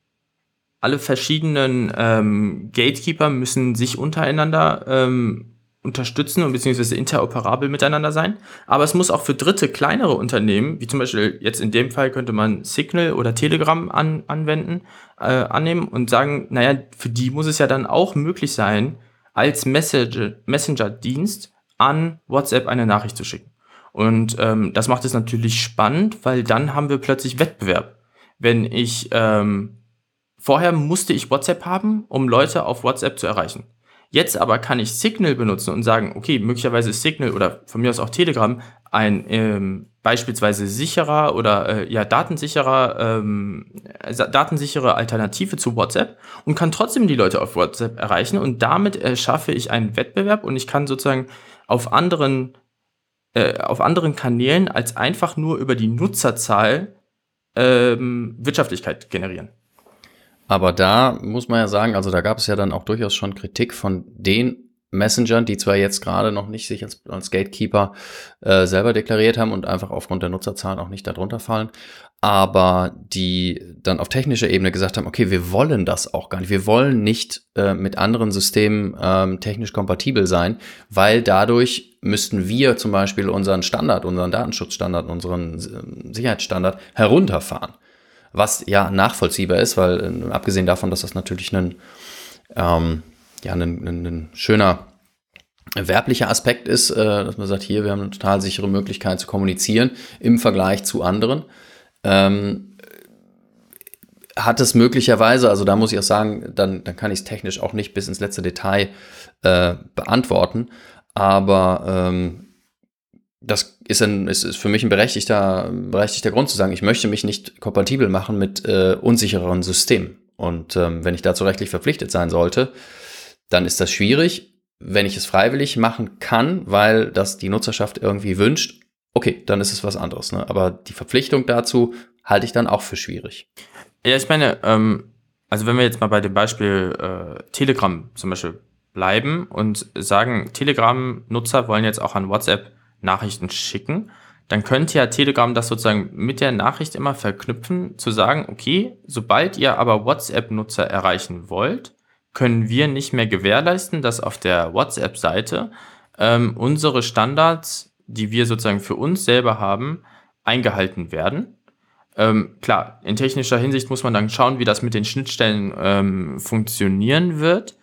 alle verschiedenen ähm, Gatekeeper müssen sich untereinander ähm, unterstützen und beziehungsweise interoperabel miteinander sein. Aber es muss auch für dritte, kleinere Unternehmen, wie zum Beispiel jetzt in dem Fall könnte man Signal oder Telegram an, anwenden, äh, annehmen und sagen, naja, für die muss es ja dann auch möglich sein, als Messenger-Dienst an WhatsApp eine Nachricht zu schicken. Und ähm, das macht es natürlich spannend, weil dann haben wir plötzlich Wettbewerb. Wenn ich ähm, vorher musste ich WhatsApp haben, um Leute auf WhatsApp zu erreichen. Jetzt aber kann ich Signal benutzen und sagen, okay, möglicherweise ist Signal oder von mir aus auch Telegram ein ähm, beispielsweise sicherer oder äh, ja datensicherer ähm, datensichere Alternative zu WhatsApp und kann trotzdem die Leute auf WhatsApp erreichen und damit erschaffe ich einen Wettbewerb und ich kann sozusagen auf anderen äh, auf anderen Kanälen als einfach nur über die Nutzerzahl ähm, Wirtschaftlichkeit generieren. Aber da muss man ja sagen, also da gab es ja dann auch durchaus schon Kritik von den Messengern, die zwar jetzt gerade noch nicht sich als, als Gatekeeper äh, selber deklariert haben und einfach aufgrund der Nutzerzahlen auch nicht darunter fallen, aber die dann auf technischer Ebene gesagt haben, okay, wir wollen das auch gar nicht. Wir wollen nicht äh, mit anderen Systemen ähm, technisch kompatibel sein, weil dadurch müssten wir zum Beispiel unseren Standard, unseren Datenschutzstandard, unseren äh, Sicherheitsstandard herunterfahren was ja nachvollziehbar ist, weil äh, abgesehen davon, dass das natürlich ein, ähm, ja, ein, ein, ein schöner werblicher Aspekt ist, äh, dass man sagt, hier, wir haben eine total sichere Möglichkeit zu kommunizieren im Vergleich zu anderen. Ähm, hat es möglicherweise, also da muss ich auch sagen, dann, dann kann ich es technisch auch nicht bis ins letzte Detail äh, beantworten, aber ähm, das ist, ein, ist, ist für mich ein berechtigter, berechtigter Grund zu sagen, ich möchte mich nicht kompatibel machen mit äh, unsichereren Systemen. Und ähm, wenn ich dazu rechtlich verpflichtet sein sollte, dann ist das schwierig. Wenn ich es freiwillig machen kann, weil das die Nutzerschaft irgendwie wünscht, okay, dann ist es was anderes. Ne? Aber die Verpflichtung dazu halte ich dann auch für schwierig. Ja, ich meine, ähm, also wenn wir jetzt mal bei dem Beispiel äh, Telegram zum Beispiel bleiben und sagen, Telegram-Nutzer wollen jetzt auch an WhatsApp Nachrichten schicken, dann könnte ja Telegram das sozusagen mit der Nachricht immer verknüpfen, zu sagen, okay, sobald ihr aber WhatsApp-Nutzer erreichen wollt, können wir nicht mehr gewährleisten, dass auf der WhatsApp-Seite ähm, unsere Standards, die wir sozusagen für uns selber haben, eingehalten werden. Ähm, klar, in technischer Hinsicht muss man dann schauen, wie das mit den Schnittstellen ähm, funktionieren wird.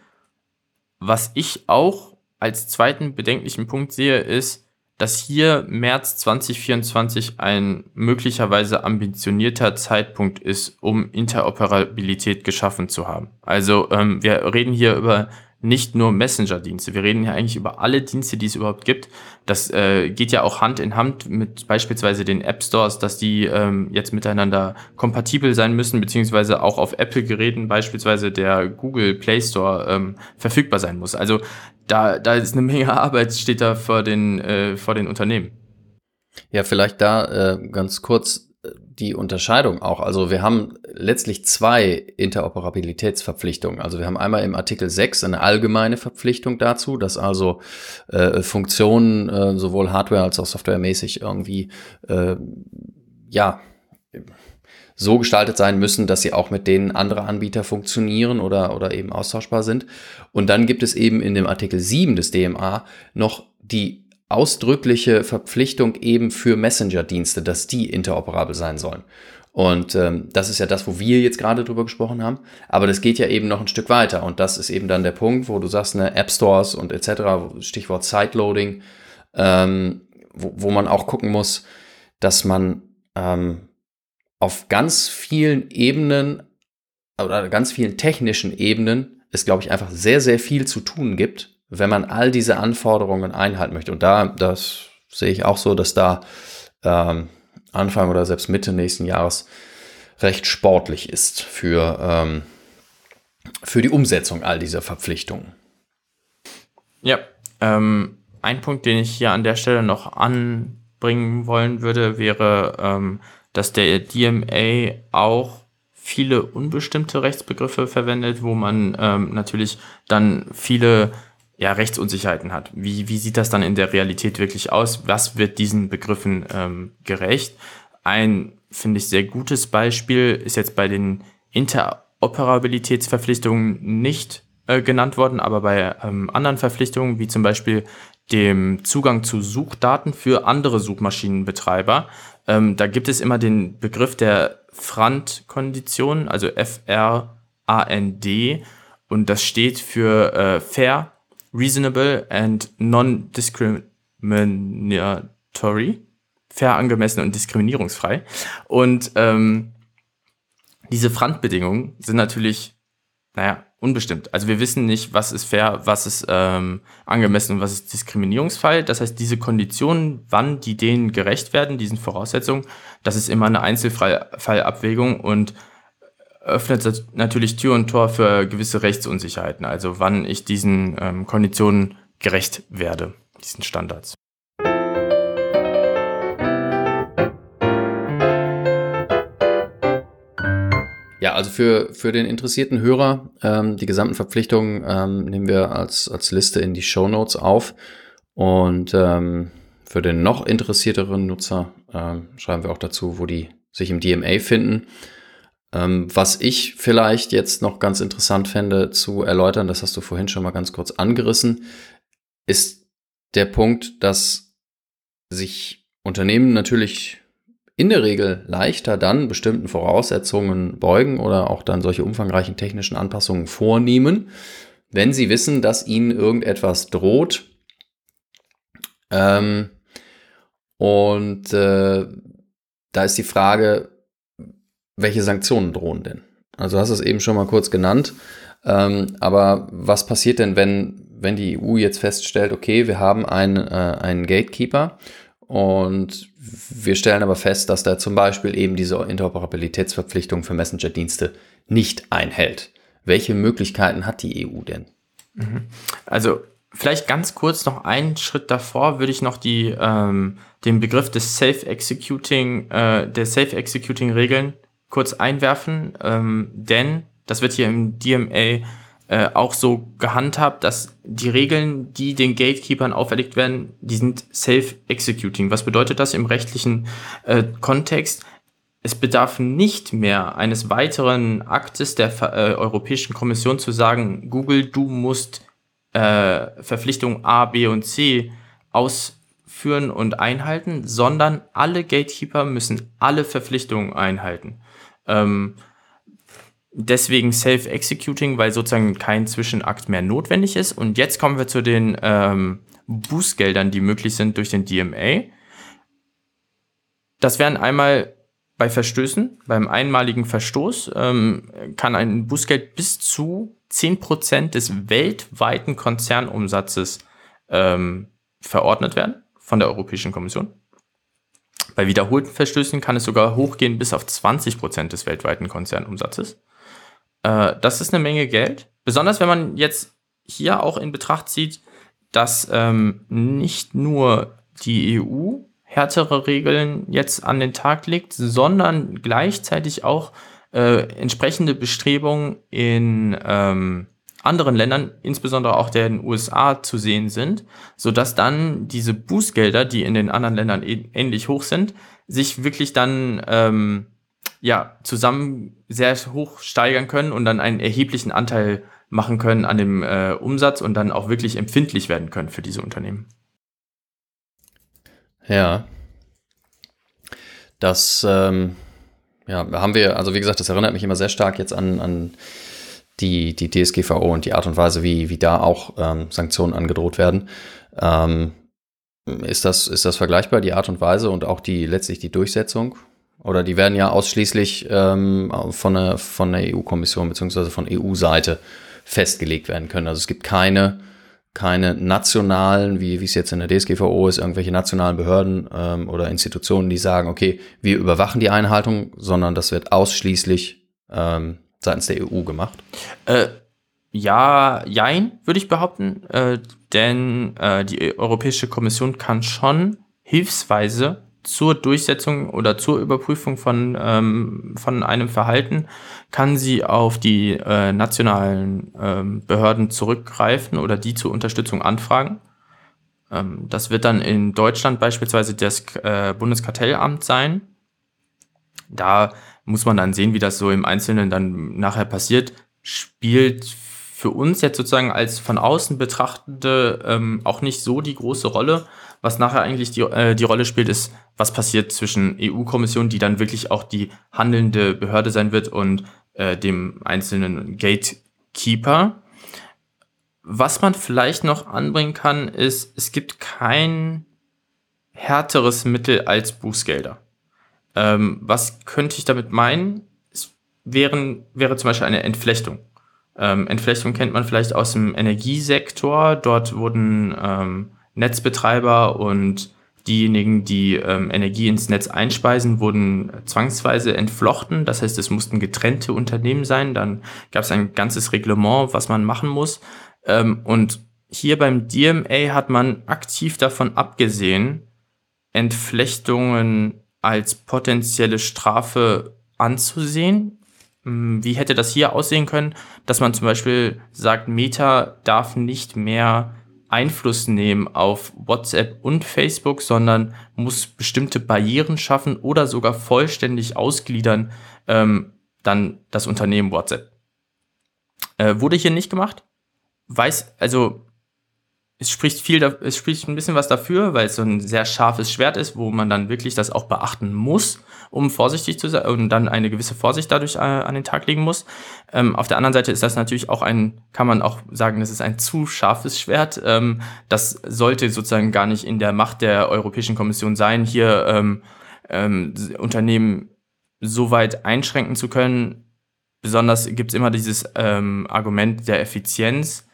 Was ich auch als zweiten bedenklichen Punkt sehe, ist, dass hier März 2024 ein möglicherweise ambitionierter Zeitpunkt ist, um Interoperabilität geschaffen zu haben. Also ähm, wir reden hier über nicht nur Messenger-Dienste, wir reden ja eigentlich über alle Dienste, die es überhaupt gibt. Das äh, geht ja auch Hand in Hand mit beispielsweise den App Stores, dass die ähm, jetzt miteinander kompatibel sein müssen, beziehungsweise auch auf Apple-Geräten beispielsweise der Google Play Store ähm, verfügbar sein muss. Also da, da ist eine Menge Arbeit, steht da vor den, äh, vor den Unternehmen. Ja, vielleicht da äh, ganz kurz äh, die Unterscheidung auch. Also wir haben letztlich zwei Interoperabilitätsverpflichtungen. Also wir haben einmal im Artikel 6 eine allgemeine Verpflichtung dazu, dass also äh, Funktionen äh, sowohl hardware als auch softwaremäßig irgendwie äh, ja so gestaltet sein müssen, dass sie auch mit denen anderer Anbieter funktionieren oder, oder eben austauschbar sind. Und dann gibt es eben in dem Artikel 7 des DMA noch die ausdrückliche Verpflichtung eben für Messenger-Dienste, dass die interoperabel sein sollen. Und ähm, das ist ja das, wo wir jetzt gerade drüber gesprochen haben. Aber das geht ja eben noch ein Stück weiter. Und das ist eben dann der Punkt, wo du sagst, ne, App Stores und etc., Stichwort Sideloading, ähm, wo, wo man auch gucken muss, dass man ähm, auf ganz vielen Ebenen oder ganz vielen technischen Ebenen es, glaube ich, einfach sehr, sehr viel zu tun gibt, wenn man all diese Anforderungen einhalten möchte. Und da, das sehe ich auch so, dass da ähm, Anfang oder selbst Mitte nächsten Jahres recht sportlich ist für, ähm, für die Umsetzung all dieser Verpflichtungen. Ja, ähm, ein Punkt, den ich hier an der Stelle noch anbringen wollen würde, wäre, ähm, dass der DMA auch viele unbestimmte Rechtsbegriffe verwendet, wo man ähm, natürlich dann viele ja, Rechtsunsicherheiten hat. Wie, wie sieht das dann in der Realität wirklich aus? Was wird diesen Begriffen ähm, gerecht? Ein, finde ich, sehr gutes Beispiel ist jetzt bei den Inter Interoperabilitätsverpflichtungen nicht äh, genannt worden, aber bei ähm, anderen Verpflichtungen, wie zum Beispiel dem Zugang zu Suchdaten für andere Suchmaschinenbetreiber, ähm, da gibt es immer den Begriff der FRAND-Kondition, also F-R-A-N-D, und das steht für äh, Fair, Reasonable and Non-Discriminatory. Fair, angemessen und diskriminierungsfrei. Und ähm, diese FRAND-Bedingungen sind natürlich, naja, unbestimmt. Also wir wissen nicht, was ist fair, was ist ähm, angemessen und was ist diskriminierungsfrei. Das heißt, diese Konditionen, wann die denen gerecht werden, diesen Voraussetzungen, das ist immer eine Einzelfallabwägung und öffnet natürlich Tür und Tor für gewisse Rechtsunsicherheiten. Also wann ich diesen ähm, Konditionen gerecht werde, diesen Standards. Ja, also für, für den interessierten Hörer, ähm, die gesamten Verpflichtungen ähm, nehmen wir als, als Liste in die Show Notes auf. Und ähm, für den noch interessierteren Nutzer ähm, schreiben wir auch dazu, wo die sich im DMA finden. Ähm, was ich vielleicht jetzt noch ganz interessant fände zu erläutern, das hast du vorhin schon mal ganz kurz angerissen, ist der Punkt, dass sich Unternehmen natürlich in der Regel leichter dann bestimmten Voraussetzungen beugen oder auch dann solche umfangreichen technischen Anpassungen vornehmen, wenn sie wissen, dass ihnen irgendetwas droht. Ähm, und äh, da ist die Frage, welche Sanktionen drohen denn? Also hast du es eben schon mal kurz genannt. Ähm, aber was passiert denn, wenn, wenn die EU jetzt feststellt, okay, wir haben einen, äh, einen Gatekeeper und wir stellen aber fest, dass der zum Beispiel eben diese Interoperabilitätsverpflichtung für Messenger-Dienste nicht einhält. Welche Möglichkeiten hat die EU denn? Mhm. Also vielleicht ganz kurz noch einen Schritt davor würde ich noch die, ähm, den Begriff des Safe Executing, äh, der Safe Executing Regeln kurz einwerfen, ähm, denn das wird hier im DMA äh, auch so gehandhabt, dass die Regeln, die den Gatekeepern auferlegt werden, die sind self-executing. Was bedeutet das im rechtlichen äh, Kontext? Es bedarf nicht mehr eines weiteren Aktes der äh, Europäischen Kommission zu sagen, Google, du musst äh, Verpflichtung A, B und C ausführen und einhalten, sondern alle Gatekeeper müssen alle Verpflichtungen einhalten. Ähm, deswegen Self-Executing, weil sozusagen kein Zwischenakt mehr notwendig ist. Und jetzt kommen wir zu den ähm, Bußgeldern, die möglich sind durch den DMA. Das wären einmal bei Verstößen, beim einmaligen Verstoß ähm, kann ein Bußgeld bis zu 10% des weltweiten Konzernumsatzes ähm, verordnet werden von der Europäischen Kommission. Bei wiederholten Verstößen kann es sogar hochgehen bis auf 20% des weltweiten Konzernumsatzes. Äh, das ist eine Menge Geld. Besonders wenn man jetzt hier auch in Betracht zieht, dass ähm, nicht nur die EU härtere Regeln jetzt an den Tag legt, sondern gleichzeitig auch äh, entsprechende Bestrebungen in ähm, anderen Ländern, insbesondere auch den USA, zu sehen sind, sodass dann diese Bußgelder, die in den anderen Ländern ähnlich hoch sind, sich wirklich dann ähm, ja, zusammen sehr hoch steigern können und dann einen erheblichen Anteil machen können an dem äh, Umsatz und dann auch wirklich empfindlich werden können für diese Unternehmen. Ja. Das ähm, ja, haben wir, also wie gesagt, das erinnert mich immer sehr stark jetzt an, an die, die DSGVO und die Art und Weise, wie, wie da auch ähm, Sanktionen angedroht werden. Ähm, ist, das, ist das vergleichbar, die Art und Weise und auch die letztlich die Durchsetzung? Oder die werden ja ausschließlich ähm, von der, von der EU-Kommission bzw. von EU-Seite festgelegt werden können. Also es gibt keine, keine nationalen, wie, wie es jetzt in der DSGVO ist, irgendwelche nationalen Behörden ähm, oder Institutionen, die sagen, okay, wir überwachen die Einhaltung, sondern das wird ausschließlich ähm, seitens der EU gemacht. Äh, ja, jein, würde ich behaupten, äh, denn äh, die Europäische Kommission kann schon hilfsweise zur Durchsetzung oder zur Überprüfung von, ähm, von einem Verhalten kann sie auf die äh, nationalen ähm, Behörden zurückgreifen oder die zur Unterstützung anfragen. Ähm, das wird dann in Deutschland beispielsweise das äh, Bundeskartellamt sein. Da muss man dann sehen, wie das so im Einzelnen dann nachher passiert. Spielt für uns jetzt sozusagen als von außen Betrachtende ähm, auch nicht so die große Rolle. Was nachher eigentlich die, äh, die Rolle spielt, ist, was passiert zwischen EU-Kommission, die dann wirklich auch die handelnde Behörde sein wird, und äh, dem einzelnen Gatekeeper. Was man vielleicht noch anbringen kann, ist, es gibt kein härteres Mittel als Bußgelder. Ähm, was könnte ich damit meinen? Es wären, wäre zum Beispiel eine Entflechtung. Ähm, Entflechtung kennt man vielleicht aus dem Energiesektor. Dort wurden ähm, Netzbetreiber und diejenigen, die ähm, Energie ins Netz einspeisen, wurden zwangsweise entflochten. Das heißt, es mussten getrennte Unternehmen sein. Dann gab es ein ganzes Reglement, was man machen muss. Ähm, und hier beim DMA hat man aktiv davon abgesehen, Entflechtungen als potenzielle Strafe anzusehen. Hm, wie hätte das hier aussehen können, dass man zum Beispiel sagt, Meta darf nicht mehr Einfluss nehmen auf WhatsApp und Facebook, sondern muss bestimmte Barrieren schaffen oder sogar vollständig ausgliedern, ähm, dann das Unternehmen WhatsApp. Äh, wurde hier nicht gemacht. Weiß, also es spricht viel, es spricht ein bisschen was dafür, weil es so ein sehr scharfes Schwert ist, wo man dann wirklich das auch beachten muss, um vorsichtig zu sein und dann eine gewisse Vorsicht dadurch äh, an den Tag legen muss. Ähm, auf der anderen Seite ist das natürlich auch ein, kann man auch sagen, das ist ein zu scharfes Schwert. Ähm, das sollte sozusagen gar nicht in der Macht der Europäischen Kommission sein, hier ähm, ähm, Unternehmen so weit einschränken zu können. Besonders gibt es immer dieses ähm, Argument der Effizienz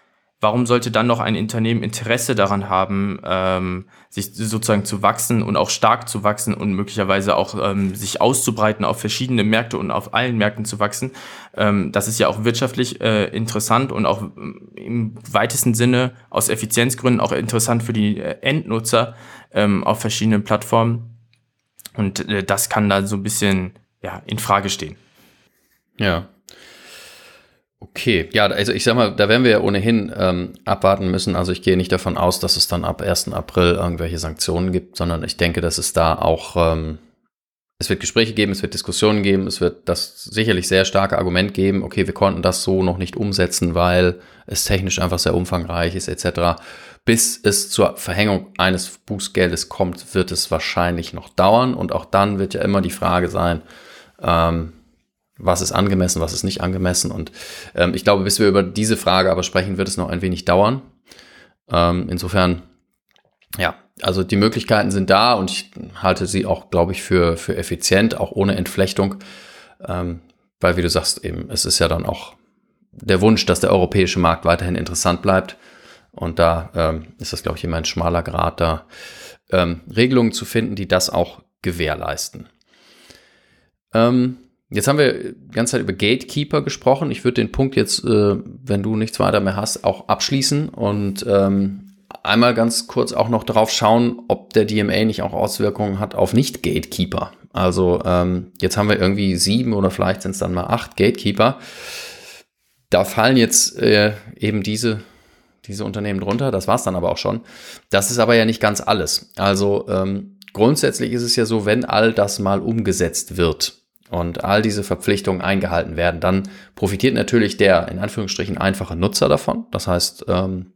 warum sollte dann noch ein Unternehmen Interesse daran haben, ähm, sich sozusagen zu wachsen und auch stark zu wachsen und möglicherweise auch ähm, sich auszubreiten auf verschiedene Märkte und auf allen Märkten zu wachsen? Ähm, das ist ja auch wirtschaftlich äh, interessant und auch ähm, im weitesten Sinne aus Effizienzgründen auch interessant für die äh, Endnutzer ähm, auf verschiedenen Plattformen. Und äh, das kann da so ein bisschen ja, in Frage stehen. Ja, Okay, ja, also ich sag mal, da werden wir ja ohnehin ähm, abwarten müssen. Also ich gehe nicht davon aus, dass es dann ab 1. April irgendwelche Sanktionen gibt, sondern ich denke, dass es da auch, ähm, es wird Gespräche geben, es wird Diskussionen geben, es wird das sicherlich sehr starke Argument geben, okay, wir konnten das so noch nicht umsetzen, weil es technisch einfach sehr umfangreich ist, etc. Bis es zur Verhängung eines Bußgeldes kommt, wird es wahrscheinlich noch dauern. Und auch dann wird ja immer die Frage sein, ähm, was ist angemessen, was ist nicht angemessen. Und ähm, ich glaube, bis wir über diese Frage aber sprechen, wird es noch ein wenig dauern. Ähm, insofern, ja, also die Möglichkeiten sind da und ich halte sie auch, glaube ich, für, für effizient, auch ohne Entflechtung. Ähm, weil, wie du sagst, eben, es ist ja dann auch der Wunsch, dass der europäische Markt weiterhin interessant bleibt. Und da ähm, ist das, glaube ich, immer ein schmaler Grad, da ähm, Regelungen zu finden, die das auch gewährleisten. Ähm, Jetzt haben wir die ganze Zeit über Gatekeeper gesprochen. Ich würde den Punkt jetzt, äh, wenn du nichts weiter mehr hast, auch abschließen und ähm, einmal ganz kurz auch noch darauf schauen, ob der DMA nicht auch Auswirkungen hat auf Nicht-Gatekeeper. Also ähm, jetzt haben wir irgendwie sieben oder vielleicht sind es dann mal acht Gatekeeper. Da fallen jetzt äh, eben diese, diese Unternehmen drunter. Das war es dann aber auch schon. Das ist aber ja nicht ganz alles. Also ähm, grundsätzlich ist es ja so, wenn all das mal umgesetzt wird, und all diese Verpflichtungen eingehalten werden, dann profitiert natürlich der in Anführungsstrichen einfache Nutzer davon. Das heißt, ähm,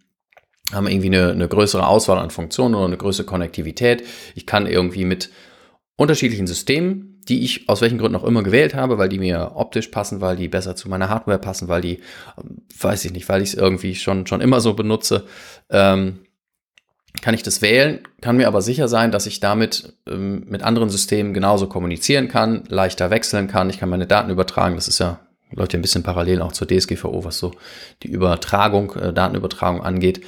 haben irgendwie eine, eine größere Auswahl an Funktionen oder eine größere Konnektivität. Ich kann irgendwie mit unterschiedlichen Systemen, die ich aus welchen Gründen auch immer gewählt habe, weil die mir optisch passen, weil die besser zu meiner Hardware passen, weil die, ähm, weiß ich nicht, weil ich es irgendwie schon, schon immer so benutze, ähm, kann ich das wählen, kann mir aber sicher sein, dass ich damit ähm, mit anderen Systemen genauso kommunizieren kann, leichter wechseln kann, ich kann meine Daten übertragen, das ist ja, läuft ja ein bisschen parallel auch zur DSGVO, was so die Übertragung, äh, Datenübertragung angeht.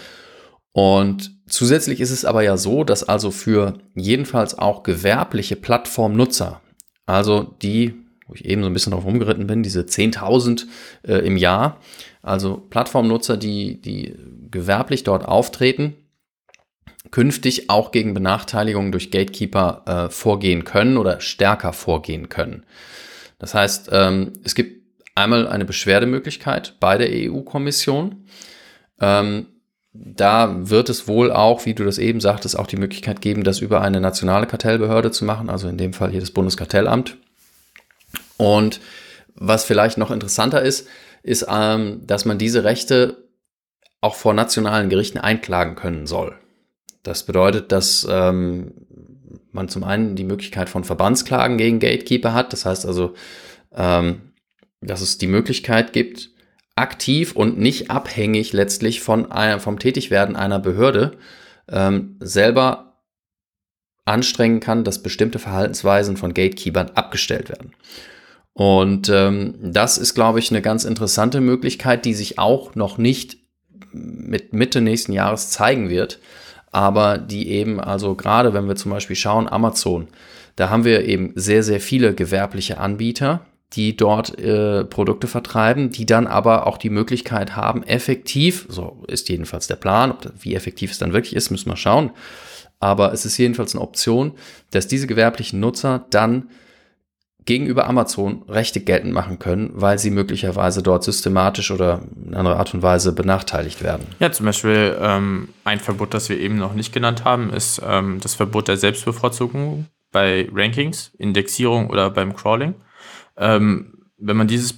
Und zusätzlich ist es aber ja so, dass also für jedenfalls auch gewerbliche Plattformnutzer, also die, wo ich eben so ein bisschen drauf rumgeritten bin, diese 10.000 äh, im Jahr, also Plattformnutzer, die, die gewerblich dort auftreten, künftig auch gegen Benachteiligungen durch Gatekeeper äh, vorgehen können oder stärker vorgehen können. Das heißt, ähm, es gibt einmal eine Beschwerdemöglichkeit bei der EU-Kommission. Ähm, da wird es wohl auch, wie du das eben sagtest, auch die Möglichkeit geben, das über eine nationale Kartellbehörde zu machen, also in dem Fall hier das Bundeskartellamt. Und was vielleicht noch interessanter ist, ist, ähm, dass man diese Rechte auch vor nationalen Gerichten einklagen können soll. Das bedeutet, dass ähm, man zum einen die Möglichkeit von Verbandsklagen gegen Gatekeeper hat. Das heißt also, ähm, dass es die Möglichkeit gibt, aktiv und nicht abhängig letztlich von einer, vom Tätigwerden einer Behörde ähm, selber anstrengen kann, dass bestimmte Verhaltensweisen von Gatekeepern abgestellt werden. Und ähm, das ist, glaube ich, eine ganz interessante Möglichkeit, die sich auch noch nicht mit Mitte nächsten Jahres zeigen wird, aber die eben, also gerade wenn wir zum Beispiel schauen, Amazon, da haben wir eben sehr, sehr viele gewerbliche Anbieter, die dort äh, Produkte vertreiben, die dann aber auch die Möglichkeit haben, effektiv, so ist jedenfalls der Plan, wie effektiv es dann wirklich ist, müssen wir schauen, aber es ist jedenfalls eine Option, dass diese gewerblichen Nutzer dann gegenüber Amazon Rechte geltend machen können, weil sie möglicherweise dort systematisch oder in anderer Art und Weise benachteiligt werden. Ja, zum Beispiel ähm, ein Verbot, das wir eben noch nicht genannt haben, ist ähm, das Verbot der Selbstbevorzugung bei Rankings, Indexierung oder beim Crawling. Ähm, wenn man dieses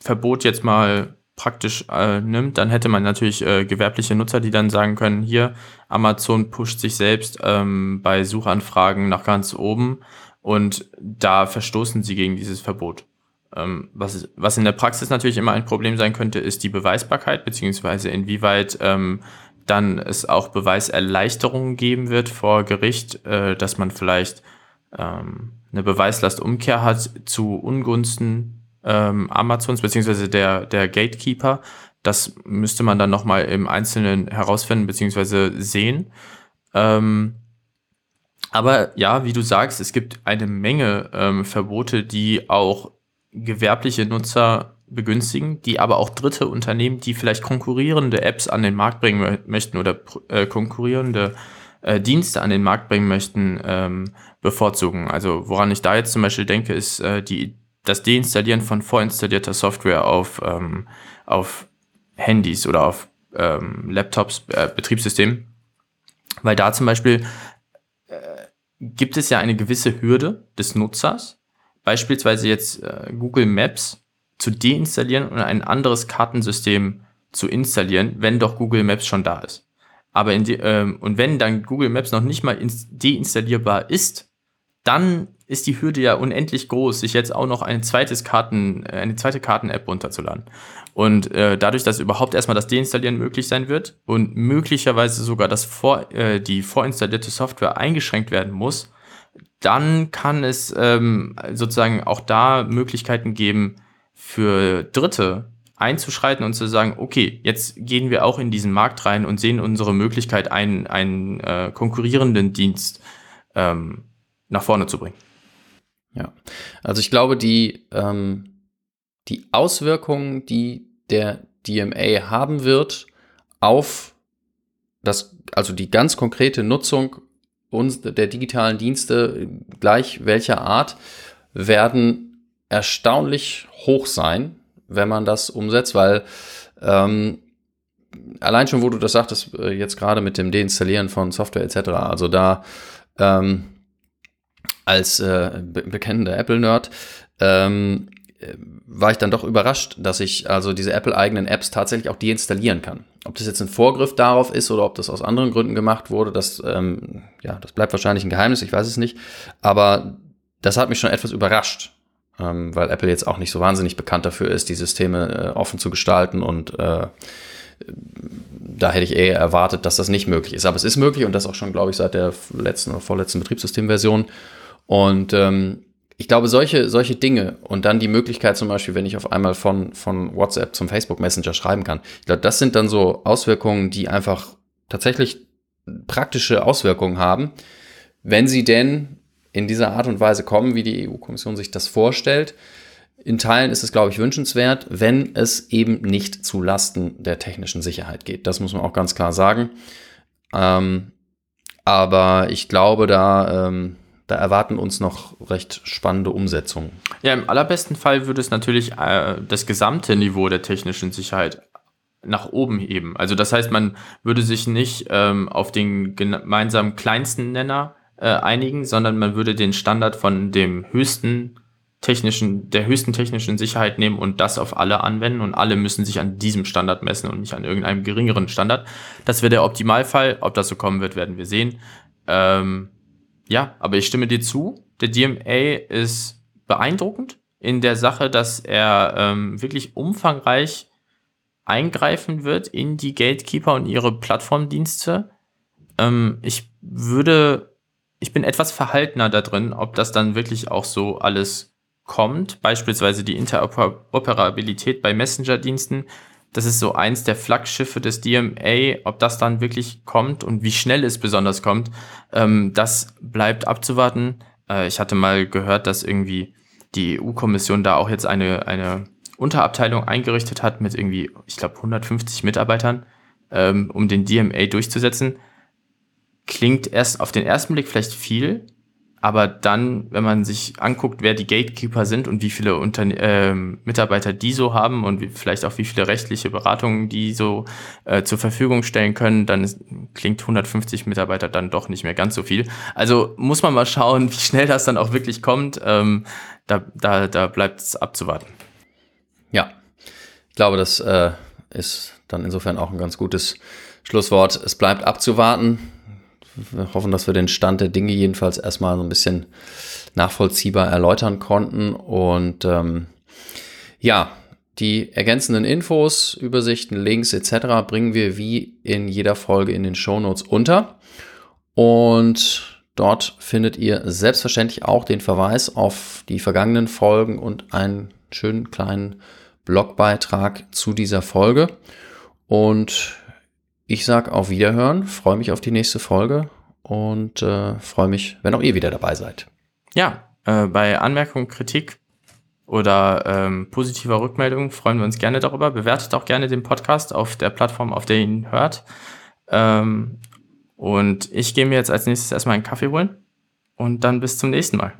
Verbot jetzt mal praktisch äh, nimmt, dann hätte man natürlich äh, gewerbliche Nutzer, die dann sagen können, hier, Amazon pusht sich selbst ähm, bei Suchanfragen nach ganz oben und da verstoßen sie gegen dieses Verbot. Ähm, was, was in der Praxis natürlich immer ein Problem sein könnte, ist die Beweisbarkeit, beziehungsweise inwieweit ähm, dann es auch Beweiserleichterungen geben wird vor Gericht, äh, dass man vielleicht ähm, eine Beweislastumkehr hat zu Ungunsten ähm, Amazons beziehungsweise der, der Gatekeeper. Das müsste man dann nochmal im Einzelnen herausfinden beziehungsweise sehen. Ähm, aber ja, wie du sagst, es gibt eine Menge ähm, Verbote, die auch gewerbliche Nutzer begünstigen, die aber auch dritte Unternehmen, die vielleicht konkurrierende Apps an den Markt bringen möchten oder äh, konkurrierende äh, Dienste an den Markt bringen möchten, ähm, bevorzugen. Also woran ich da jetzt zum Beispiel denke, ist äh, die, das Deinstallieren von vorinstallierter Software auf, ähm, auf Handys oder auf ähm, Laptops, äh, Betriebssystemen. Weil da zum Beispiel gibt es ja eine gewisse Hürde des Nutzers, beispielsweise jetzt äh, Google Maps zu deinstallieren und ein anderes Kartensystem zu installieren, wenn doch Google Maps schon da ist. Aber in die, ähm, und wenn dann Google Maps noch nicht mal deinstallierbar ist, dann ist die Hürde ja unendlich groß, sich jetzt auch noch ein zweites Karten, äh, eine zweite Karten-App runterzuladen. Und äh, dadurch, dass überhaupt erstmal das Deinstallieren möglich sein wird und möglicherweise sogar das vor, äh, die vorinstallierte Software eingeschränkt werden muss, dann kann es ähm, sozusagen auch da Möglichkeiten geben, für Dritte einzuschreiten und zu sagen, okay, jetzt gehen wir auch in diesen Markt rein und sehen unsere Möglichkeit, einen, einen äh, konkurrierenden Dienst ähm, nach vorne zu bringen. Ja, also ich glaube, die, ähm, die Auswirkungen, die der DMA haben wird auf das, also die ganz konkrete Nutzung uns, der digitalen Dienste, gleich welcher Art, werden erstaunlich hoch sein, wenn man das umsetzt, weil ähm, allein schon, wo du das sagtest, äh, jetzt gerade mit dem Deinstallieren von Software etc., also da ähm, als äh, be bekennender Apple-Nerd ähm, war ich dann doch überrascht, dass ich also diese Apple-eigenen Apps tatsächlich auch deinstallieren kann. Ob das jetzt ein Vorgriff darauf ist oder ob das aus anderen Gründen gemacht wurde, das, ähm, ja, das bleibt wahrscheinlich ein Geheimnis, ich weiß es nicht. Aber das hat mich schon etwas überrascht, ähm, weil Apple jetzt auch nicht so wahnsinnig bekannt dafür ist, die Systeme äh, offen zu gestalten und äh, da hätte ich eher erwartet, dass das nicht möglich ist. Aber es ist möglich und das auch schon, glaube ich, seit der letzten oder vorletzten Betriebssystemversion. Und ähm, ich glaube, solche, solche Dinge und dann die Möglichkeit zum Beispiel, wenn ich auf einmal von, von WhatsApp zum Facebook Messenger schreiben kann, ich glaube, das sind dann so Auswirkungen, die einfach tatsächlich praktische Auswirkungen haben, wenn sie denn in dieser Art und Weise kommen, wie die EU-Kommission sich das vorstellt. In Teilen ist es, glaube ich, wünschenswert, wenn es eben nicht zu Lasten der technischen Sicherheit geht. Das muss man auch ganz klar sagen. Ähm, aber ich glaube, da ähm, da erwarten uns noch recht spannende Umsetzungen. Ja, im allerbesten Fall würde es natürlich äh, das gesamte Niveau der technischen Sicherheit nach oben heben. Also das heißt, man würde sich nicht ähm, auf den gemeinsamen kleinsten Nenner äh, einigen, sondern man würde den Standard von dem höchsten technischen, der höchsten technischen Sicherheit nehmen und das auf alle anwenden und alle müssen sich an diesem Standard messen und nicht an irgendeinem geringeren Standard. Das wäre der Optimalfall. Ob das so kommen wird, werden wir sehen. Ähm, ja, aber ich stimme dir zu. Der DMA ist beeindruckend in der Sache, dass er ähm, wirklich umfangreich eingreifen wird in die Gatekeeper und ihre Plattformdienste. Ähm, ich würde, ich bin etwas verhaltener da drin, ob das dann wirklich auch so alles kommt, beispielsweise die Interoperabilität bei Messenger-Diensten, das ist so eins der Flaggschiffe des DMA, ob das dann wirklich kommt und wie schnell es besonders kommt, ähm, das bleibt abzuwarten. Äh, ich hatte mal gehört, dass irgendwie die EU-Kommission da auch jetzt eine, eine Unterabteilung eingerichtet hat mit irgendwie, ich glaube, 150 Mitarbeitern, ähm, um den DMA durchzusetzen. Klingt erst auf den ersten Blick vielleicht viel, aber dann, wenn man sich anguckt, wer die Gatekeeper sind und wie viele Unterne äh, Mitarbeiter die so haben und wie, vielleicht auch wie viele rechtliche Beratungen die so äh, zur Verfügung stellen können, dann ist, klingt 150 Mitarbeiter dann doch nicht mehr ganz so viel. Also muss man mal schauen, wie schnell das dann auch wirklich kommt. Ähm, da, da, da bleibt es abzuwarten. Ja, ich glaube, das äh, ist dann insofern auch ein ganz gutes Schlusswort. Es bleibt abzuwarten wir hoffen, dass wir den Stand der Dinge jedenfalls erstmal so ein bisschen nachvollziehbar erläutern konnten. Und ähm, ja, die ergänzenden Infos, Übersichten, Links etc. bringen wir wie in jeder Folge in den Shownotes unter. Und dort findet ihr selbstverständlich auch den Verweis auf die vergangenen Folgen und einen schönen kleinen Blogbeitrag zu dieser Folge. Und ich sage auf Wiederhören, freue mich auf die nächste Folge und äh, freue mich, wenn auch ihr wieder dabei seid. Ja, äh, bei Anmerkungen, Kritik oder ähm, positiver Rückmeldung freuen wir uns gerne darüber. Bewertet auch gerne den Podcast auf der Plattform, auf der ihr ihn hört. Ähm, und ich gehe mir jetzt als nächstes erstmal einen Kaffee holen und dann bis zum nächsten Mal.